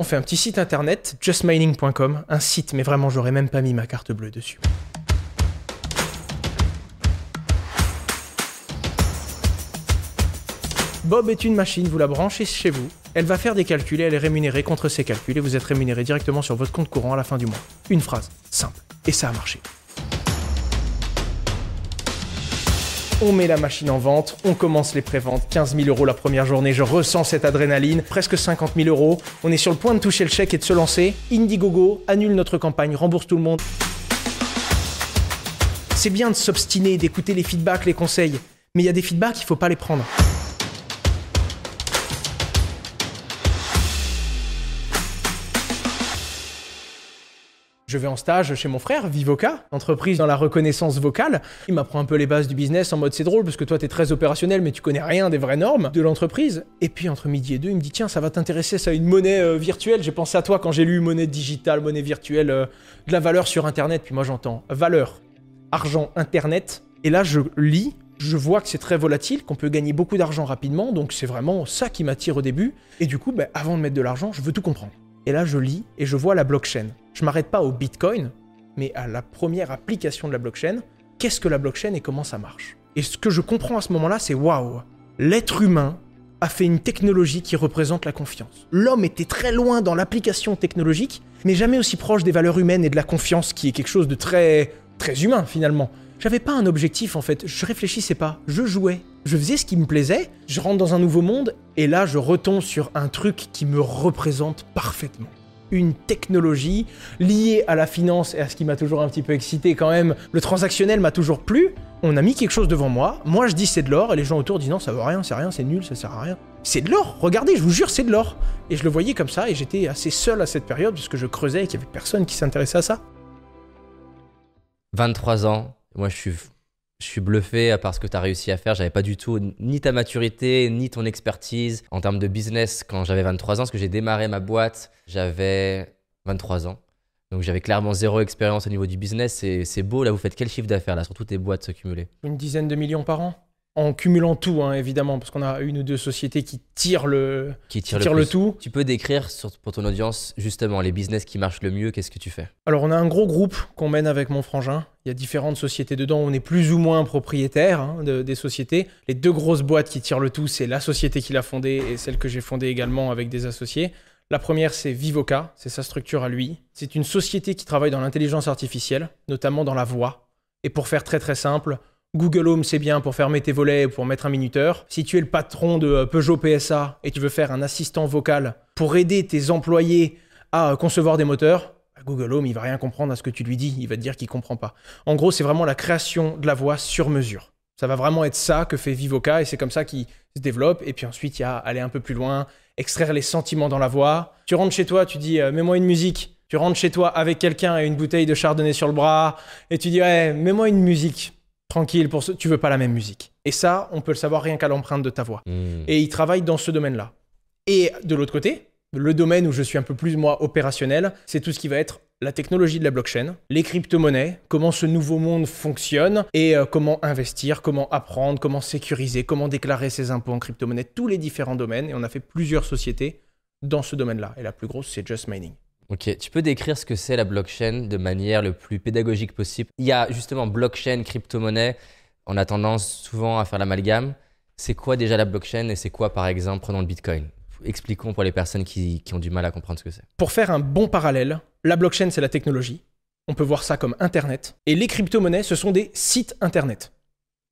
On fait un petit site internet, justmining.com, un site, mais vraiment, j'aurais même pas mis ma carte bleue dessus. Bob est une machine, vous la branchez chez vous, elle va faire des calculs et elle est rémunérée contre ces calculs et vous êtes rémunéré directement sur votre compte courant à la fin du mois. Une phrase, simple. Et ça a marché. On met la machine en vente, on commence les préventes, 15 000 euros la première journée, je ressens cette adrénaline, presque 50 000 euros, on est sur le point de toucher le chèque et de se lancer. Indiegogo annule notre campagne, rembourse tout le monde. C'est bien de s'obstiner, d'écouter les feedbacks, les conseils, mais il y a des feedbacks, il faut pas les prendre. Je vais en stage chez mon frère, Vivoca, entreprise dans la reconnaissance vocale. Il m'apprend un peu les bases du business en mode c'est drôle parce que toi t'es très opérationnel mais tu connais rien des vraies normes de l'entreprise. Et puis entre midi et deux, il me dit tiens ça va t'intéresser ça une monnaie euh, virtuelle. J'ai pensé à toi quand j'ai lu monnaie digitale, monnaie virtuelle, euh, de la valeur sur internet. Puis moi j'entends valeur, argent, internet. Et là je lis je vois que c'est très volatile, qu'on peut gagner beaucoup d'argent rapidement, donc c'est vraiment ça qui m'attire au début. Et du coup, ben, avant de mettre de l'argent, je veux tout comprendre. Et là, je lis et je vois la blockchain. Je m'arrête pas au Bitcoin, mais à la première application de la blockchain. Qu'est-ce que la blockchain et comment ça marche? Et ce que je comprends à ce moment-là, c'est waouh, l'être humain a fait une technologie qui représente la confiance. L'homme était très loin dans l'application technologique, mais jamais aussi proche des valeurs humaines et de la confiance, qui est quelque chose de très humain finalement. J'avais pas un objectif en fait, je réfléchissais pas, je jouais. Je faisais ce qui me plaisait, je rentre dans un nouveau monde, et là je retombe sur un truc qui me représente parfaitement. Une technologie liée à la finance et à ce qui m'a toujours un petit peu excité quand même, le transactionnel m'a toujours plu. On a mis quelque chose devant moi, moi je dis c'est de l'or, et les gens autour disent non ça vaut rien, c'est rien, c'est nul, ça sert à rien. C'est de l'or, regardez, je vous jure c'est de l'or. Et je le voyais comme ça, et j'étais assez seul à cette période, puisque je creusais et qu'il y avait personne qui s'intéressait à ça. 23 ans, moi, je suis, je suis bluffé par ce que tu as réussi à faire. J'avais pas du tout ni ta maturité, ni ton expertise en termes de business quand j'avais 23 ans, parce que j'ai démarré ma boîte, j'avais 23 ans. Donc j'avais clairement zéro expérience au niveau du business. C'est beau, là, vous faites quel chiffre d'affaires, là, sur toutes tes boîtes cumulées Une dizaine de millions par an? En cumulant tout, hein, évidemment, parce qu'on a une ou deux sociétés qui tirent le, qui tirent le, tout. Tu peux décrire pour ton audience justement les business qui marchent le mieux, qu'est-ce que tu fais? Alors on a un gros groupe qu'on mène avec mon frangin. Il y a différentes sociétés dedans, on est plus ou moins propriétaire hein, des sociétés. Les deux grosses boîtes qui tirent le tout, c'est la société qu'il a fondée et celle que j'ai fondée également avec des associés. La première, c'est Vivoca, c'est sa structure à lui. C'est une société qui travaille dans l'intelligence artificielle, notamment dans la voix. Et pour faire très très simple, Google Home, c'est bien pour fermer tes volets ou pour mettre un minuteur. Si tu es le patron de euh, Peugeot PSA et tu veux faire un assistant vocal pour aider tes employés à concevoir des moteurs, bah, Google Home, il va rien comprendre à ce que tu lui dis. Il va te dire qu'il comprend pas. En gros, c'est vraiment la création de la voix sur mesure. Ça va vraiment être ça que fait Vivoca et c'est comme ça qu'il se développe. Et puis ensuite, il y a aller un peu plus loin, extraire les sentiments dans la voix. Tu rentres chez toi, tu dis euh, mets-moi une musique. Tu rentres chez toi avec quelqu'un et une bouteille de chardonnay sur le bras et tu dis mets-moi une musique tranquille, pour ce... tu veux pas la même musique. Et ça, on peut le savoir rien qu'à l'empreinte de ta voix. Hmm. Et il travaille dans ce domaine-là. Et de l'autre côté, le domaine où je suis un peu plus, moi, opérationnel, c'est tout ce qui va être la technologie de la blockchain, les crypto-monnaies, comment ce nouveau monde fonctionne et euh, comment investir, comment apprendre, comment sécuriser, comment déclarer ses impôts en crypto-monnaie, tous les différents domaines. Et on a fait plusieurs sociétés dans ce domaine-là. Et la plus grosse, c'est Just Mining. Ok, tu peux décrire ce que c'est la blockchain de manière le plus pédagogique possible? Il y a justement blockchain, crypto-monnaie. On a tendance souvent à faire l'amalgame. C'est quoi déjà la blockchain et c'est quoi par exemple, prenons le Bitcoin? Expliquons pour les personnes qui, qui ont du mal à comprendre ce que c'est. Pour faire un bon parallèle, la blockchain c'est la technologie. On peut voir ça comme Internet. Et les crypto-monnaies, ce sont des sites Internet.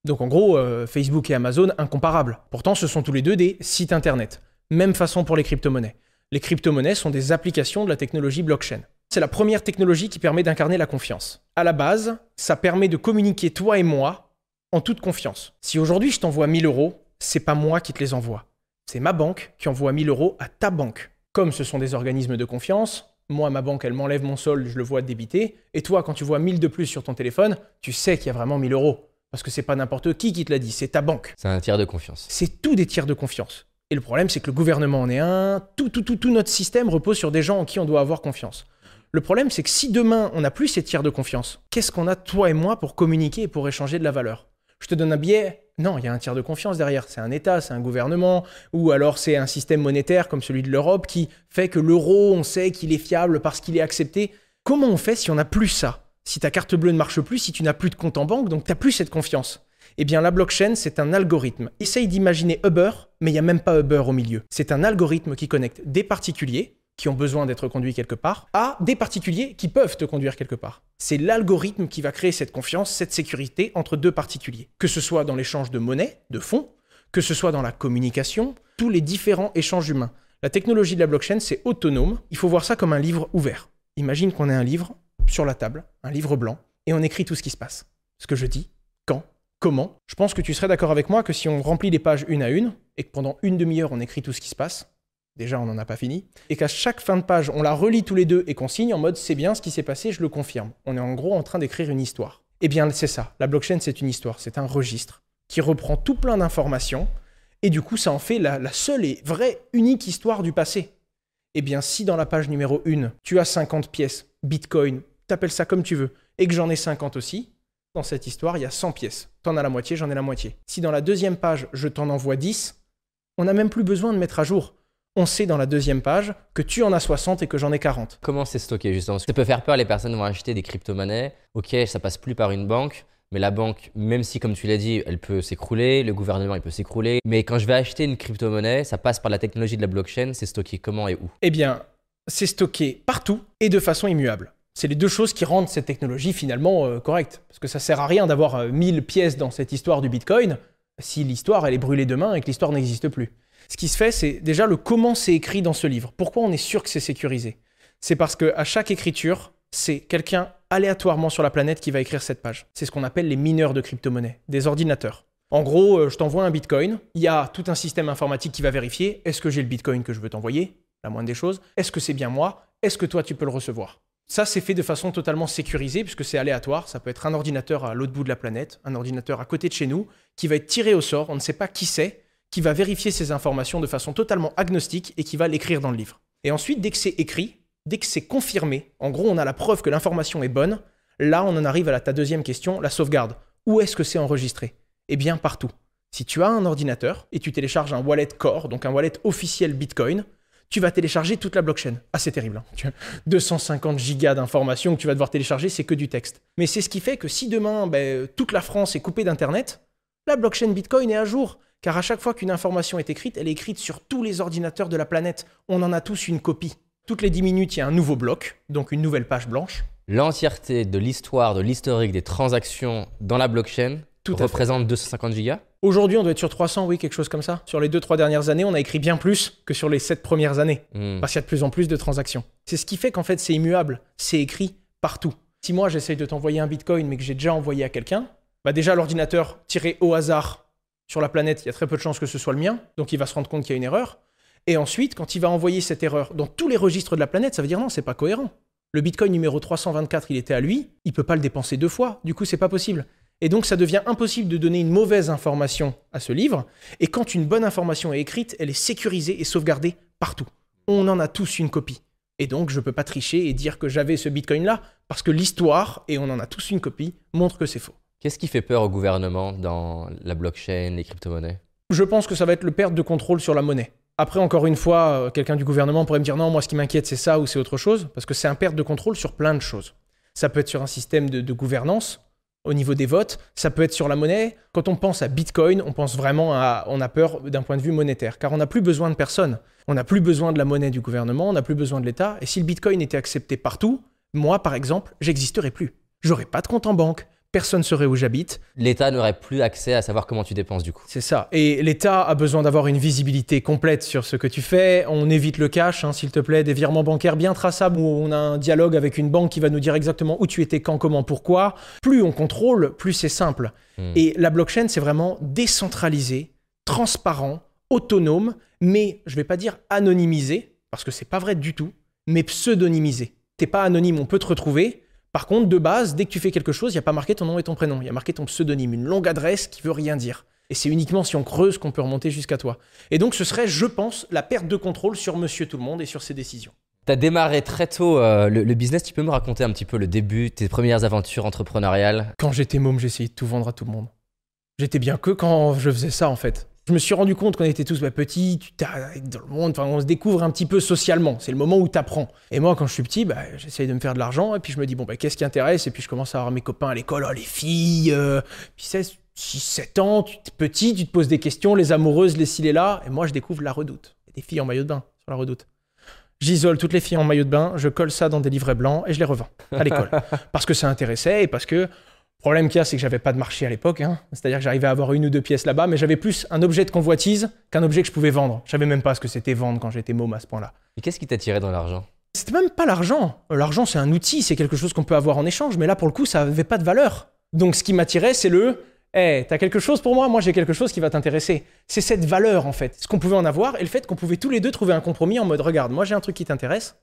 Donc en gros, euh, Facebook et Amazon, incomparables. Pourtant, ce sont tous les deux des sites Internet. Même façon pour les crypto-monnaies. Les crypto-monnaies sont des applications de la technologie blockchain. C'est la première technologie qui permet d'incarner la confiance. À la base, ça permet de communiquer toi et moi en toute confiance. Si aujourd'hui je t'envoie 1000 euros, c'est pas moi qui te les envoie. C'est ma banque qui envoie 1000 euros à ta banque. Comme ce sont des organismes de confiance, moi, ma banque, elle m'enlève mon solde, je le vois débiter. Et toi, quand tu vois 1000 de plus sur ton téléphone, tu sais qu'il y a vraiment 1000 euros. Parce que c'est pas n'importe qui qui te l'a dit, c'est ta banque. C'est un tiers de confiance. C'est tout des tiers de confiance. Et le problème, c'est que le gouvernement en est un, tout, tout, tout, tout notre système repose sur des gens en qui on doit avoir confiance. Le problème, c'est que si demain, on n'a plus ces tiers de confiance, qu'est-ce qu'on a, toi et moi, pour communiquer et pour échanger de la valeur? Je te donne un billet. Non, il y a un tiers de confiance derrière. C'est un État, c'est un gouvernement, ou alors c'est un système monétaire comme celui de l'Europe qui fait que l'euro, on sait qu'il est fiable parce qu'il est accepté. Comment on fait si on n'a plus ça? Si ta carte bleue ne marche plus, si tu n'as plus de compte en banque, donc tu n'as plus cette confiance eh bien, la blockchain, c'est un algorithme. Essaye d'imaginer Uber, mais il n'y a même pas Uber au milieu. C'est un algorithme qui connecte des particuliers, qui ont besoin d'être conduits quelque part, à des particuliers qui peuvent te conduire quelque part. C'est l'algorithme qui va créer cette confiance, cette sécurité entre deux particuliers. Que ce soit dans l'échange de monnaie, de fonds, que ce soit dans la communication, tous les différents échanges humains. La technologie de la blockchain, c'est autonome. Il faut voir ça comme un livre ouvert. Imagine qu'on ait un livre sur la table, un livre blanc, et on écrit tout ce qui se passe. Ce que je dis, quand, Comment Je pense que tu serais d'accord avec moi que si on remplit les pages une à une, et que pendant une demi-heure on écrit tout ce qui se passe, déjà on n'en a pas fini, et qu'à chaque fin de page on la relit tous les deux et qu'on signe en mode c'est bien ce qui s'est passé, je le confirme. On est en gros en train d'écrire une histoire. Eh bien c'est ça, la blockchain c'est une histoire, c'est un registre qui reprend tout plein d'informations, et du coup ça en fait la, seule et vraie, unique histoire du passé. Eh bien si dans la page numéro 1, tu as 50 pièces, Bitcoin, t'appelles ça comme tu veux, et que j'en ai 50 aussi, dans cette histoire, il y a 100 pièces. T'en as la moitié, j'en ai la moitié. Si dans la deuxième page, je t'en envoie 10, on n'a même plus besoin de mettre à jour. On sait dans la deuxième page que tu en as 60 et que j'en ai 40. Comment c'est stocké justement? Ça peut faire peur, les personnes vont acheter des crypto-monnaies. Ok, ça passe plus par une banque, mais la banque, même si comme tu l'as dit, elle peut s'écrouler, le gouvernement il peut s'écrouler. Mais quand je vais acheter une crypto-monnaie, ça passe par la technologie de la blockchain, c'est stocké comment et où? Eh bien, c'est stocké partout et de façon immuable. C'est les deux choses qui rendent cette technologie finalement euh, correcte. Parce que ça sert à rien d'avoir 1000 euh, pièces dans cette histoire du Bitcoin si l'histoire elle est brûlée demain et que l'histoire n'existe plus. Ce qui se fait, c'est déjà le comment c'est écrit dans ce livre. Pourquoi on est sûr que c'est sécurisé? C'est parce qu'à chaque écriture, c'est quelqu'un aléatoirement sur la planète qui va écrire cette page. C'est ce qu'on appelle les mineurs de crypto-monnaies, des ordinateurs. En gros, euh, je t'envoie un bitcoin, il y a tout un système informatique qui va vérifier est-ce que j'ai le bitcoin que je veux t'envoyer? La moindre des choses. Est-ce que c'est bien moi? Est-ce que toi tu peux le recevoir? Ça, c'est fait de façon totalement sécurisée puisque c'est aléatoire. Ça peut être un ordinateur à l'autre bout de la planète, un ordinateur à côté de chez nous, qui va être tiré au sort, on ne sait pas qui c'est, qui va vérifier ces informations de façon totalement agnostique et qui va l'écrire dans le livre. Et ensuite, dès que c'est écrit, dès que c'est confirmé, en gros, on a la preuve que l'information est bonne, là, on en arrive à ta deuxième question, la sauvegarde. Où est-ce que c'est enregistré? Eh bien, partout. Si tu as un ordinateur et tu télécharges un wallet Core, donc un wallet officiel Bitcoin, tu vas télécharger toute la blockchain. Ah, c'est terrible. Hein. 250 gigas d'informations que tu vas devoir télécharger, c'est que du texte. Mais c'est ce qui fait que si demain, ben, toute la France est coupée d'Internet, la blockchain Bitcoin est à jour. Car à chaque fois qu'une information est écrite, elle est écrite sur tous les ordinateurs de la planète. On en a tous une copie. Toutes les 10 minutes, il y a un nouveau bloc, donc une nouvelle page blanche. L'entièreté de l'histoire, de l'historique des transactions dans la blockchain Tout représente 250 gigas Aujourd'hui, on doit être sur 300, oui, quelque chose comme ça. Sur les 2-3 dernières années, on a écrit bien plus que sur les 7 premières années. Hmm. Parce qu'il y a de plus en plus de transactions. C'est ce qui fait qu'en fait, c'est immuable. C'est écrit partout. Si moi, j'essaye de t'envoyer un bitcoin, mais que j'ai déjà envoyé à quelqu'un, bah déjà, l'ordinateur tiré au hasard sur la planète, il y a très peu de chances que ce soit le mien. Donc, il va se rendre compte qu'il y a une erreur. Et ensuite, quand il va envoyer cette erreur dans tous les registres de la planète, ça veut dire non, c'est pas cohérent. Le bitcoin numéro 324, il était à lui, il peut pas le dépenser deux fois. Du coup, c'est pas possible. Et donc ça devient impossible de donner une mauvaise information à ce livre. Et quand une bonne information est écrite, elle est sécurisée et sauvegardée partout. On en a tous une copie. Et donc je ne peux pas tricher et dire que j'avais ce Bitcoin-là, parce que l'histoire, et on en a tous une copie, montre que c'est faux. Qu'est-ce qui fait peur au gouvernement dans la blockchain, les crypto-monnaies? Je pense que ça va être le perte de contrôle sur la monnaie. Après, encore une fois, euh, quelqu'un du gouvernement pourrait me dire non, moi ce qui m'inquiète c'est ça ou c'est autre chose, parce que c'est un perte de contrôle sur plein de choses. Ça peut être sur un système de gouvernance, au niveau des votes, ça peut être sur la monnaie. Quand on pense à Bitcoin, on pense vraiment à, on a peur d'un point de vue monétaire, car on n'a plus besoin de personne. On n'a plus besoin de la monnaie du gouvernement, on n'a plus besoin de l'État. Et si le Bitcoin était accepté partout, moi, par exemple, j'existerais plus. J'aurais pas de compte en banque, personne serait où j'habite. L'État n'aurait plus accès à savoir comment tu dépenses du coup. C'est ça. Et l'État a besoin d'avoir une visibilité complète sur ce que tu fais. On évite le cash, hein, s'il te plaît, des virements bancaires bien traçables où on a un dialogue avec une banque qui va nous dire exactement où tu étais, quand, comment, pourquoi. Plus on contrôle, plus c'est simple. Hmm. Et la blockchain, c'est vraiment décentralisé, transparent, autonome, mais je vais pas dire anonymisé, parce que c'est pas vrai du tout, mais pseudonymisé. T'es pas anonyme, on peut te retrouver, par contre, de base, dès que tu fais quelque chose, il n'y a pas marqué ton nom et ton prénom, il y a marqué ton pseudonyme, une longue adresse qui veut rien dire. Et c'est uniquement si on creuse qu'on peut remonter jusqu'à toi. Et donc ce serait, je pense, la perte de contrôle sur Monsieur Tout le Monde et sur ses décisions. Tu as démarré très tôt euh, le, business, tu peux me raconter un petit peu le début, tes premières aventures entrepreneuriales? Quand j'étais môme, j'essayais de tout vendre à tout le monde. J'étais bien que quand je faisais ça en fait. Je me suis rendu compte qu'on était tous bah, petits, tu t'as- dans le monde, enfin, on se découvre un petit peu socialement. C'est le moment où tu apprends. Et moi, quand je suis petit, bah, j'essaye de me faire de l'argent et puis je me dis, bon, bah, qu'est-ce qui intéresse? Et puis je commence à avoir mes copains à l'école, oh, les filles. euh, Puis 16, 6, 7 ans, tu es petit, tu te poses des questions, les amoureuses, les ci, les là. Et moi, je découvre la redoute. Il y a des filles en maillot de bain sur la redoute. J'isole toutes les filles en maillot de bain, je colle ça dans des livrets blancs et je les revends à l'école. parce que ça intéressait et parce que le problème qu'il y a, c'est que j'avais pas de marché à l'époque. hein. C'est-à-dire que j'arrivais à avoir une ou deux pièces là-bas, mais j'avais plus un objet de convoitise qu'un objet que je pouvais vendre. Je savais même pas ce que c'était vendre quand j'étais môme à ce point-là. Et qu'est-ce qui t'attirait dans l'argent? C'était même pas l'argent. L'argent, c'est un outil, c'est quelque chose qu'on peut avoir en échange, mais là, pour le coup, ça avait pas de valeur. Donc, ce qui m'attirait, c'est le Eh, t'as quelque chose pour moi? Moi, j'ai quelque chose qui va t'intéresser. C'est cette valeur, en fait. Ce qu'on pouvait en avoir et le fait qu'on pouvait tous les deux trouver un compromis en mode Regarde, moi, j'ai un truc qui t'intéresse.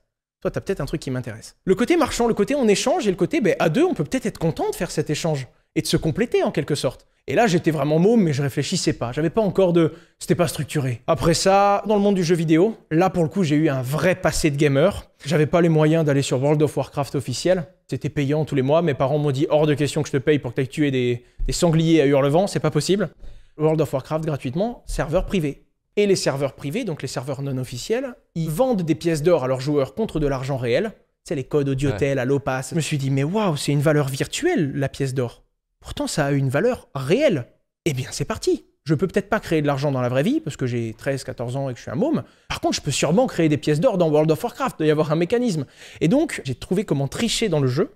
Toi, t'as peut-être un truc qui m'intéresse. Le côté marchand, le côté on échange et le côté, ben, à deux, on peut peut-être être content de faire cet échange et de se compléter en quelque sorte. Et là, j'étais vraiment môme, mais je réfléchissais pas. J'avais pas encore de. C'était pas structuré. Après ça, dans le monde du jeu vidéo, là, pour le coup, j'ai eu un vrai passé de gamer. J'avais pas les moyens d'aller sur World of Warcraft officiel. C'était payant tous les mois. Mes parents m'ont dit hors de question que je te paye pour que tu tuer des, des sangliers à Hurlevent. C'est pas possible. World of Warcraft gratuitement, serveur privé. Et les serveurs privés, donc les serveurs non officiels, ils vendent des pièces d'or à leurs joueurs contre de l'argent réel. C'est les codes Audiotel, Allopass. Je me suis dit, mais waouh, c'est une valeur virtuelle, la pièce d'or. Pourtant, ça a une valeur réelle. Eh bien, c'est parti. Je peux peut-être pas créer de l'argent dans la vraie vie, parce que j'ai 13, 14 ans et que je suis un môme. Par contre, je peux sûrement créer des pièces d'or dans World of Warcraft. Il doit y avoir un mécanisme. Et donc, j'ai trouvé comment tricher dans le jeu.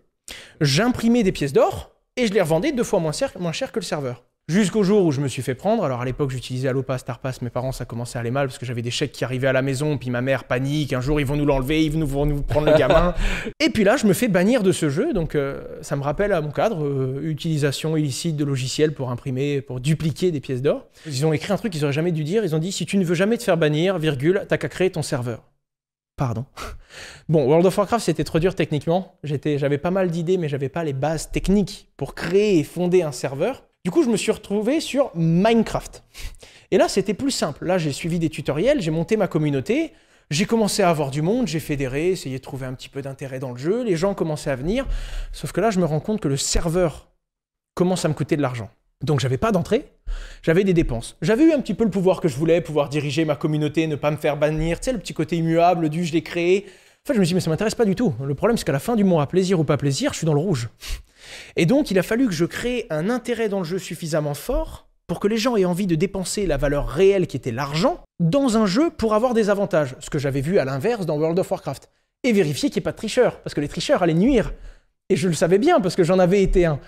J'imprimais des pièces d'or et je les revendais deux fois moins cher, moins cher que le serveur. Jusqu'au jour où je me suis fait prendre. Alors à l'époque, j'utilisais Allopass, Starpass. Mes parents, ça commençait à aller mal parce que j'avais des chèques qui arrivaient à la maison. Puis ma mère panique. Un jour, ils vont nous l'enlever, ils vont nous prendre le gamin. et puis là, je me fais bannir de ce jeu. Donc euh, ça me rappelle à mon cadre euh, utilisation illicite de logiciels pour imprimer, pour dupliquer des pièces d'or. Ils ont écrit un truc qu'ils auraient jamais dû dire. Ils ont dit si tu ne veux jamais te faire bannir, virgule, t'as qu'à créer ton serveur. Pardon. Bon, World of Warcraft, c'était trop dur techniquement. J'avais pas mal d'idées, mais j'avais pas les bases techniques pour créer et fonder un serveur. Du coup, je me suis retrouvé sur Minecraft. Et là, c'était plus simple. Là, j'ai suivi des tutoriels, j'ai monté ma communauté, j'ai commencé à avoir du monde, j'ai fédéré, essayé de trouver un petit peu d'intérêt dans le jeu, les gens commençaient à venir. Sauf que là, je me rends compte que le serveur commence à me coûter de l'argent. Donc, j'avais pas d'entrée, j'avais des dépenses. J'avais eu un petit peu le pouvoir que je voulais, pouvoir diriger ma communauté, ne pas me faire bannir, tu sais, le petit côté immuable du je l'ai créé. En fait, je me suis dit, mais ça m'intéresse pas du tout. Le problème, c'est qu'à la fin du mois, plaisir ou pas plaisir, je suis dans le rouge. Et donc, il a fallu que je crée un intérêt dans le jeu suffisamment fort pour que les gens aient envie de dépenser la valeur réelle qui était l'argent dans un jeu pour avoir des avantages. Ce que j'avais vu à l'inverse dans World of Warcraft. Et vérifier qu'il n'y ait pas de tricheurs, parce que les tricheurs allaient nuire. Et je le savais bien, parce que j'en avais été un.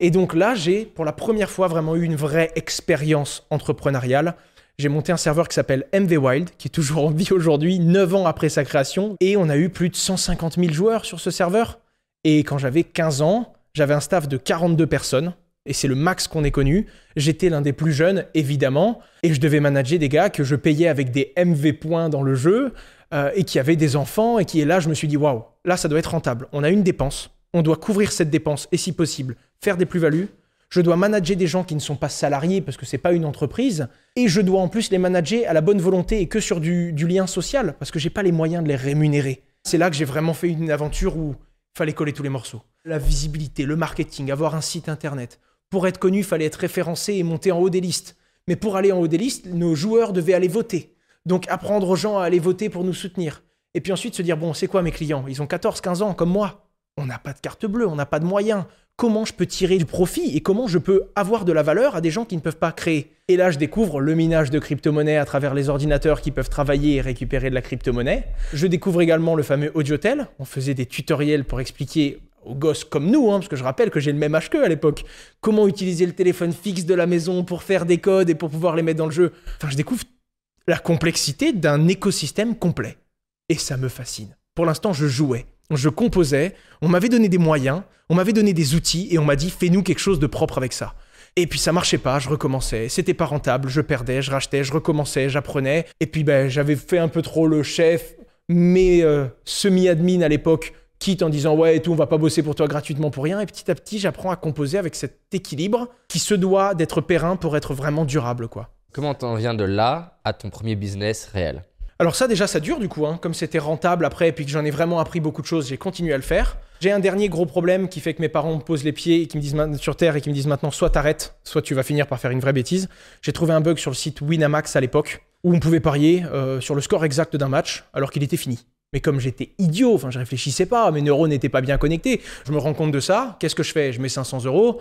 Et donc là, j'ai pour la première fois vraiment eu une vraie expérience entrepreneuriale. J'ai monté un serveur qui s'appelle MV Wild, qui est toujours en vie aujourd'hui, 9 ans après sa création. Et on a eu plus de 150 000 joueurs sur ce serveur. Et quand j'avais 15 ans, j'avais un staff de 42 personnes. Et c'est le max qu'on ait connu. J'étais l'un des plus jeunes, évidemment. Et je devais manager des gars que je payais avec des MV points dans le jeu. euh, et qui avaient des enfants. Et qui est là, je me suis dit, waouh, là, ça doit être rentable. On a une dépense. On doit couvrir cette dépense. Et si possible, faire des plus-values. Je dois manager des gens qui ne sont pas salariés parce que c'est pas une entreprise. Et je dois en plus les manager à la bonne volonté et que sur du, du lien social parce que j'ai pas les moyens de les rémunérer. C'est là que j'ai vraiment fait une aventure où fallait coller tous les morceaux. La visibilité, le marketing, avoir un site internet. Pour être connu, fallait être référencé et monter en haut des listes. Mais pour aller en haut des listes, nos joueurs devaient aller voter. Donc apprendre aux gens à aller voter pour nous soutenir. Et puis ensuite se dire, bon, c'est quoi mes clients? Ils ont 14-15 ans comme moi. On n'a pas de carte bleue, on n'a pas de moyens. Comment je peux tirer du profit et comment je peux avoir de la valeur à des gens qui ne peuvent pas créer? Et là, je découvre le minage de crypto-monnaies à travers les ordinateurs qui peuvent travailler et récupérer de la crypto-monnaie. Je découvre également le fameux Audiotel. On faisait des tutoriels pour expliquer aux gosses comme nous, hein, parce que je rappelle que j'ai le même âge qu'eux à l'époque, comment utiliser le téléphone fixe de la maison pour faire des codes et pour pouvoir les mettre dans le jeu. Enfin, je découvre la complexité d'un écosystème complet. Et ça me fascine. Pour l'instant, je jouais, je composais, on m'avait donné des moyens, on m'avait donné des outils et on m'a dit fais-nous quelque chose de propre avec ça. Et puis ça marchait pas, je recommençais, c'était pas rentable, je perdais, je rachetais, je recommençais, j'apprenais. Et puis ben, j'avais fait un peu trop le chef, mais euh, semi-admin à l'époque, quitte en disant ouais et tout, on va pas bosser pour toi gratuitement pour rien. Et petit à petit, j'apprends à composer avec cet équilibre qui se doit d'être périn pour être vraiment durable, quoi. Comment t'en viens de là à ton premier business réel? Alors ça déjà ça dure du coup, hein. comme c'était rentable après et puis que j'en ai vraiment appris beaucoup de choses, j'ai continué à le faire. J'ai un dernier gros problème qui fait que mes parents me posent les pieds et qui me disent sur terre et qui me disent maintenant soit t'arrêtes, soit tu vas finir par faire une vraie bêtise. J'ai trouvé un bug sur le site Winamax à l'époque où on pouvait parier euh, sur le score exact d'un match alors qu'il était fini. Mais comme j'étais idiot, enfin je réfléchissais pas, mes neurones n'étaient pas bien connectés, je me rends compte de ça, qu'est-ce que je fais? Je mets 500 euros,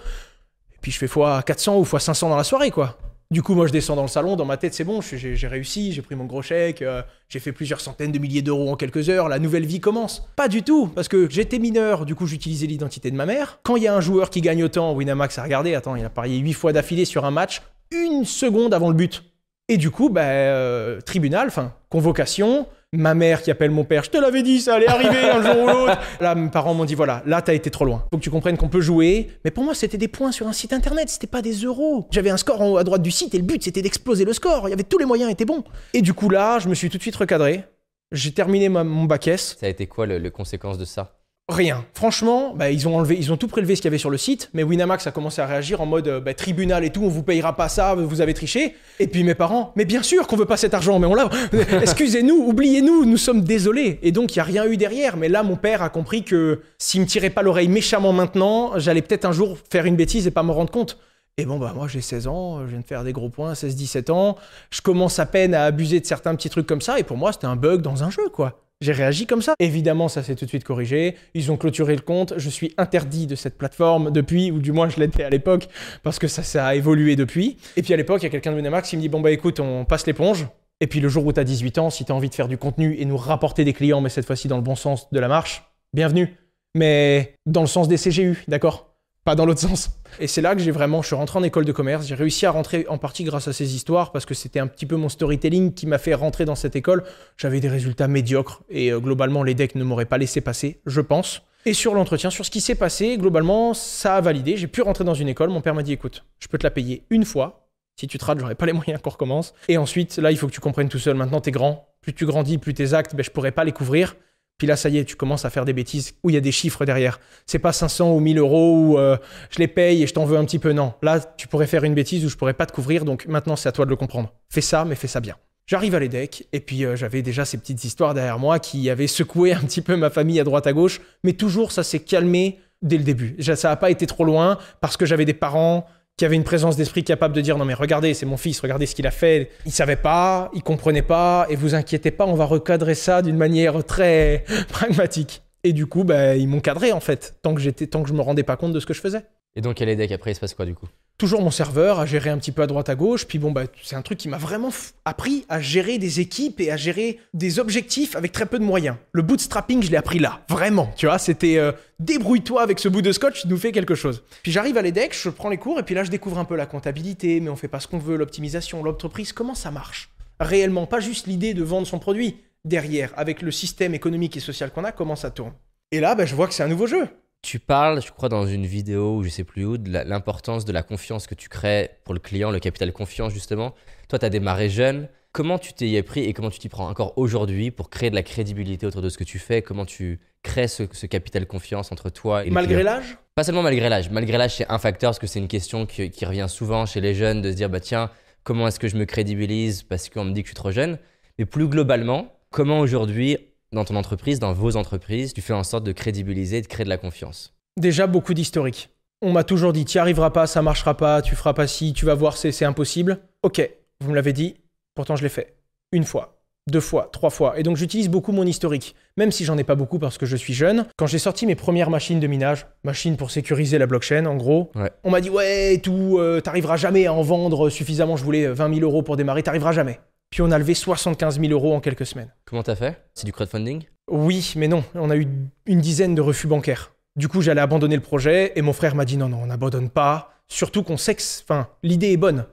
et puis je fais fois 400 ou fois 500 dans la soirée quoi. Du coup, moi, je descends dans le salon, dans ma tête, c'est bon, j'ai réussi, j'ai pris mon gros chèque, euh, j'ai fait plusieurs centaines de milliers d'euros en quelques heures, la nouvelle vie commence. Pas du tout, parce que j'étais mineur, du coup, j'utilisais l'identité de ma mère. Quand il y a un joueur qui gagne autant, Winamax a regardé, attends, il a parié 8 fois d'affilée sur un match, une seconde avant le but. Et du coup, bah, tribunal, enfin, convocation, ma mère qui appelle mon père, je te l'avais dit, ça allait arriver un jour ou l'autre. Là, mes parents m'ont dit, voilà, là, t'as été trop loin. Faut que tu comprennes qu'on peut jouer. Mais pour moi, c'était des points sur un site internet, c'était pas des euros. J'avais un score en haut à droite du site et le but, c'était d'exploser le score. Il y avait tous les moyens étaient bons. Et du coup, là, je me suis tout de suite recadré. J'ai terminé mon bac S. Ça a été quoi le- les conséquences de ça? Rien. Franchement, bah, ils ont tout prélevé ce qu'il y avait sur le site, mais Winamax a commencé à réagir en mode bah, tribunal et tout, on vous payera pas ça, vous avez triché. Et puis mes parents, mais bien sûr qu'on veut pas cet argent, mais on l'a. Excusez-nous, oubliez-nous, nous sommes désolés. Et donc il y a rien eu derrière, mais là mon père a compris que s'il me tirait pas l'oreille méchamment maintenant, j'allais peut-être un jour faire une bêtise et pas me rendre compte. Et bon, bah moi j'ai 16 ans, je viens de faire des gros points, 16-17 ans, je commence à peine à abuser de certains petits trucs comme ça, et pour moi c'était un bug dans un jeu, quoi. J'ai réagi comme ça. Évidemment, ça s'est tout de suite corrigé. Ils ont clôturé le compte. Je suis interdit de cette plateforme depuis, ou du moins je l'étais à l'époque, parce que ça, ça a évolué depuis. Et puis à l'époque, il y a quelqu'un de Winamax qui me dit Bon, bah écoute, on passe l'éponge. Et puis le jour où tu as 18 ans, si tu as envie de faire du contenu et nous rapporter des clients, mais cette fois-ci dans le bon sens de la marche, bienvenue. Mais dans le sens des CGU, d'accord? Pas dans l'autre sens. Et c'est là que j'ai vraiment, je suis rentré en école de commerce, j'ai réussi à rentrer en partie grâce à ces histoires, parce que c'était un petit peu mon storytelling qui m'a fait rentrer dans cette école. J'avais des résultats médiocres, et euh, globalement, les decks ne m'auraient pas laissé passer, je pense. Et sur l'entretien, sur ce qui s'est passé, globalement, ça a validé. J'ai pu rentrer dans une école, mon père m'a dit, écoute, je peux te la payer une fois. Si tu te rates, j'aurai pas les moyens qu'on recommence. Et ensuite, là, il faut que tu comprennes tout seul. Maintenant, t'es grand. Plus tu grandis, plus tes actes, ben, je pourrais pas les couvrir. Puis là, ça y est, tu commences à faire des bêtises où il y a des chiffres derrière. C'est pas 500 ou 1000 euros où euh, je les paye et je t'en veux un petit peu. Non, là, tu pourrais faire une bêtise où je pourrais pas te couvrir. Donc maintenant, c'est à toi de le comprendre. Fais ça, mais fais ça bien. J'arrive à l'EDEC et puis euh, j'avais déjà ces petites histoires derrière moi qui avaient secoué un petit peu ma famille à droite à gauche. Mais toujours, ça s'est calmé dès le début. Ça n'a pas été trop loin parce que j'avais des parents qui avaient une présence d'esprit capable de dire non mais regardez c'est mon fils regardez ce qu'il a fait. Il savait pas il comprenait pas et vous inquiétez pas on va recadrer ça d'une manière très pragmatique. Et du coup bah, ils m'ont cadré en fait tant que j'étais tant que je me rendais pas compte de ce que je faisais. Et donc, quel est après Il se passe quoi du coup? Toujours mon serveur à gérer un petit peu à droite à gauche. Puis bon bah c'est un truc qui m'a vraiment appris à gérer des équipes et à gérer des objectifs avec très peu de moyens. Le bootstrapping je l'ai appris là vraiment. Tu vois c'était euh, débrouille-toi avec ce bout de scotch nous fais quelque chose. Puis j'arrive à l'EDEC je prends les cours et puis là je découvre un peu la comptabilité mais on fait pas ce qu'on veut l'optimisation l'entreprise. Comment ça marche? Réellement pas juste l'idée de vendre son produit. Derrière avec le système économique et social qu'on a comment ça tourne? Et là bah, je vois que c'est un nouveau jeu Tu parles, je crois, dans une vidéo ou je sais plus où, de l'importance de la confiance que tu crées pour le client, le capital confiance justement. Toi, tu as démarré jeune. Comment tu t'y es pris et comment tu t'y prends encore aujourd'hui pour créer de la crédibilité autour de ce que tu fais? Comment tu crées ce, ce capital confiance entre toi et le malgré l'âge? Pas seulement malgré l'âge. Malgré l'âge, c'est un facteur parce que c'est une question qui, qui revient souvent chez les jeunes de se dire bah tiens, comment est-ce que je me crédibilise parce qu'on me dit que je suis trop jeune? Mais plus globalement, comment aujourd'hui, dans ton entreprise, dans vos entreprises, tu fais en sorte de crédibiliser et de créer de la confiance Déjà beaucoup d'historique. On m'a toujours dit, tu n'y arriveras pas, ça marchera pas, tu feras pas ci, tu vas voir, c'est impossible. Ok, vous me l'avez dit, pourtant je l'ai fait. Une fois, deux fois, trois fois. Et donc j'utilise beaucoup mon historique, même si j'en ai pas beaucoup parce que je suis jeune. Quand j'ai sorti mes premières machines de minage, machines pour sécuriser la blockchain en gros, Ouais. on m'a dit, ouais, tout, euh, t'arriveras jamais à en vendre suffisamment, je voulais euh, 20 000 euros pour démarrer, t'arriveras jamais. Puis on a levé 75 000 euros en quelques semaines. Comment t'as fait? C'est du crowdfunding? Oui, mais non, on a eu une dizaine de refus bancaires. Du coup, j'allais abandonner le projet et mon frère m'a dit non, non, on n'abandonne pas. Surtout qu'on sait que, enfin, l'idée est bonne.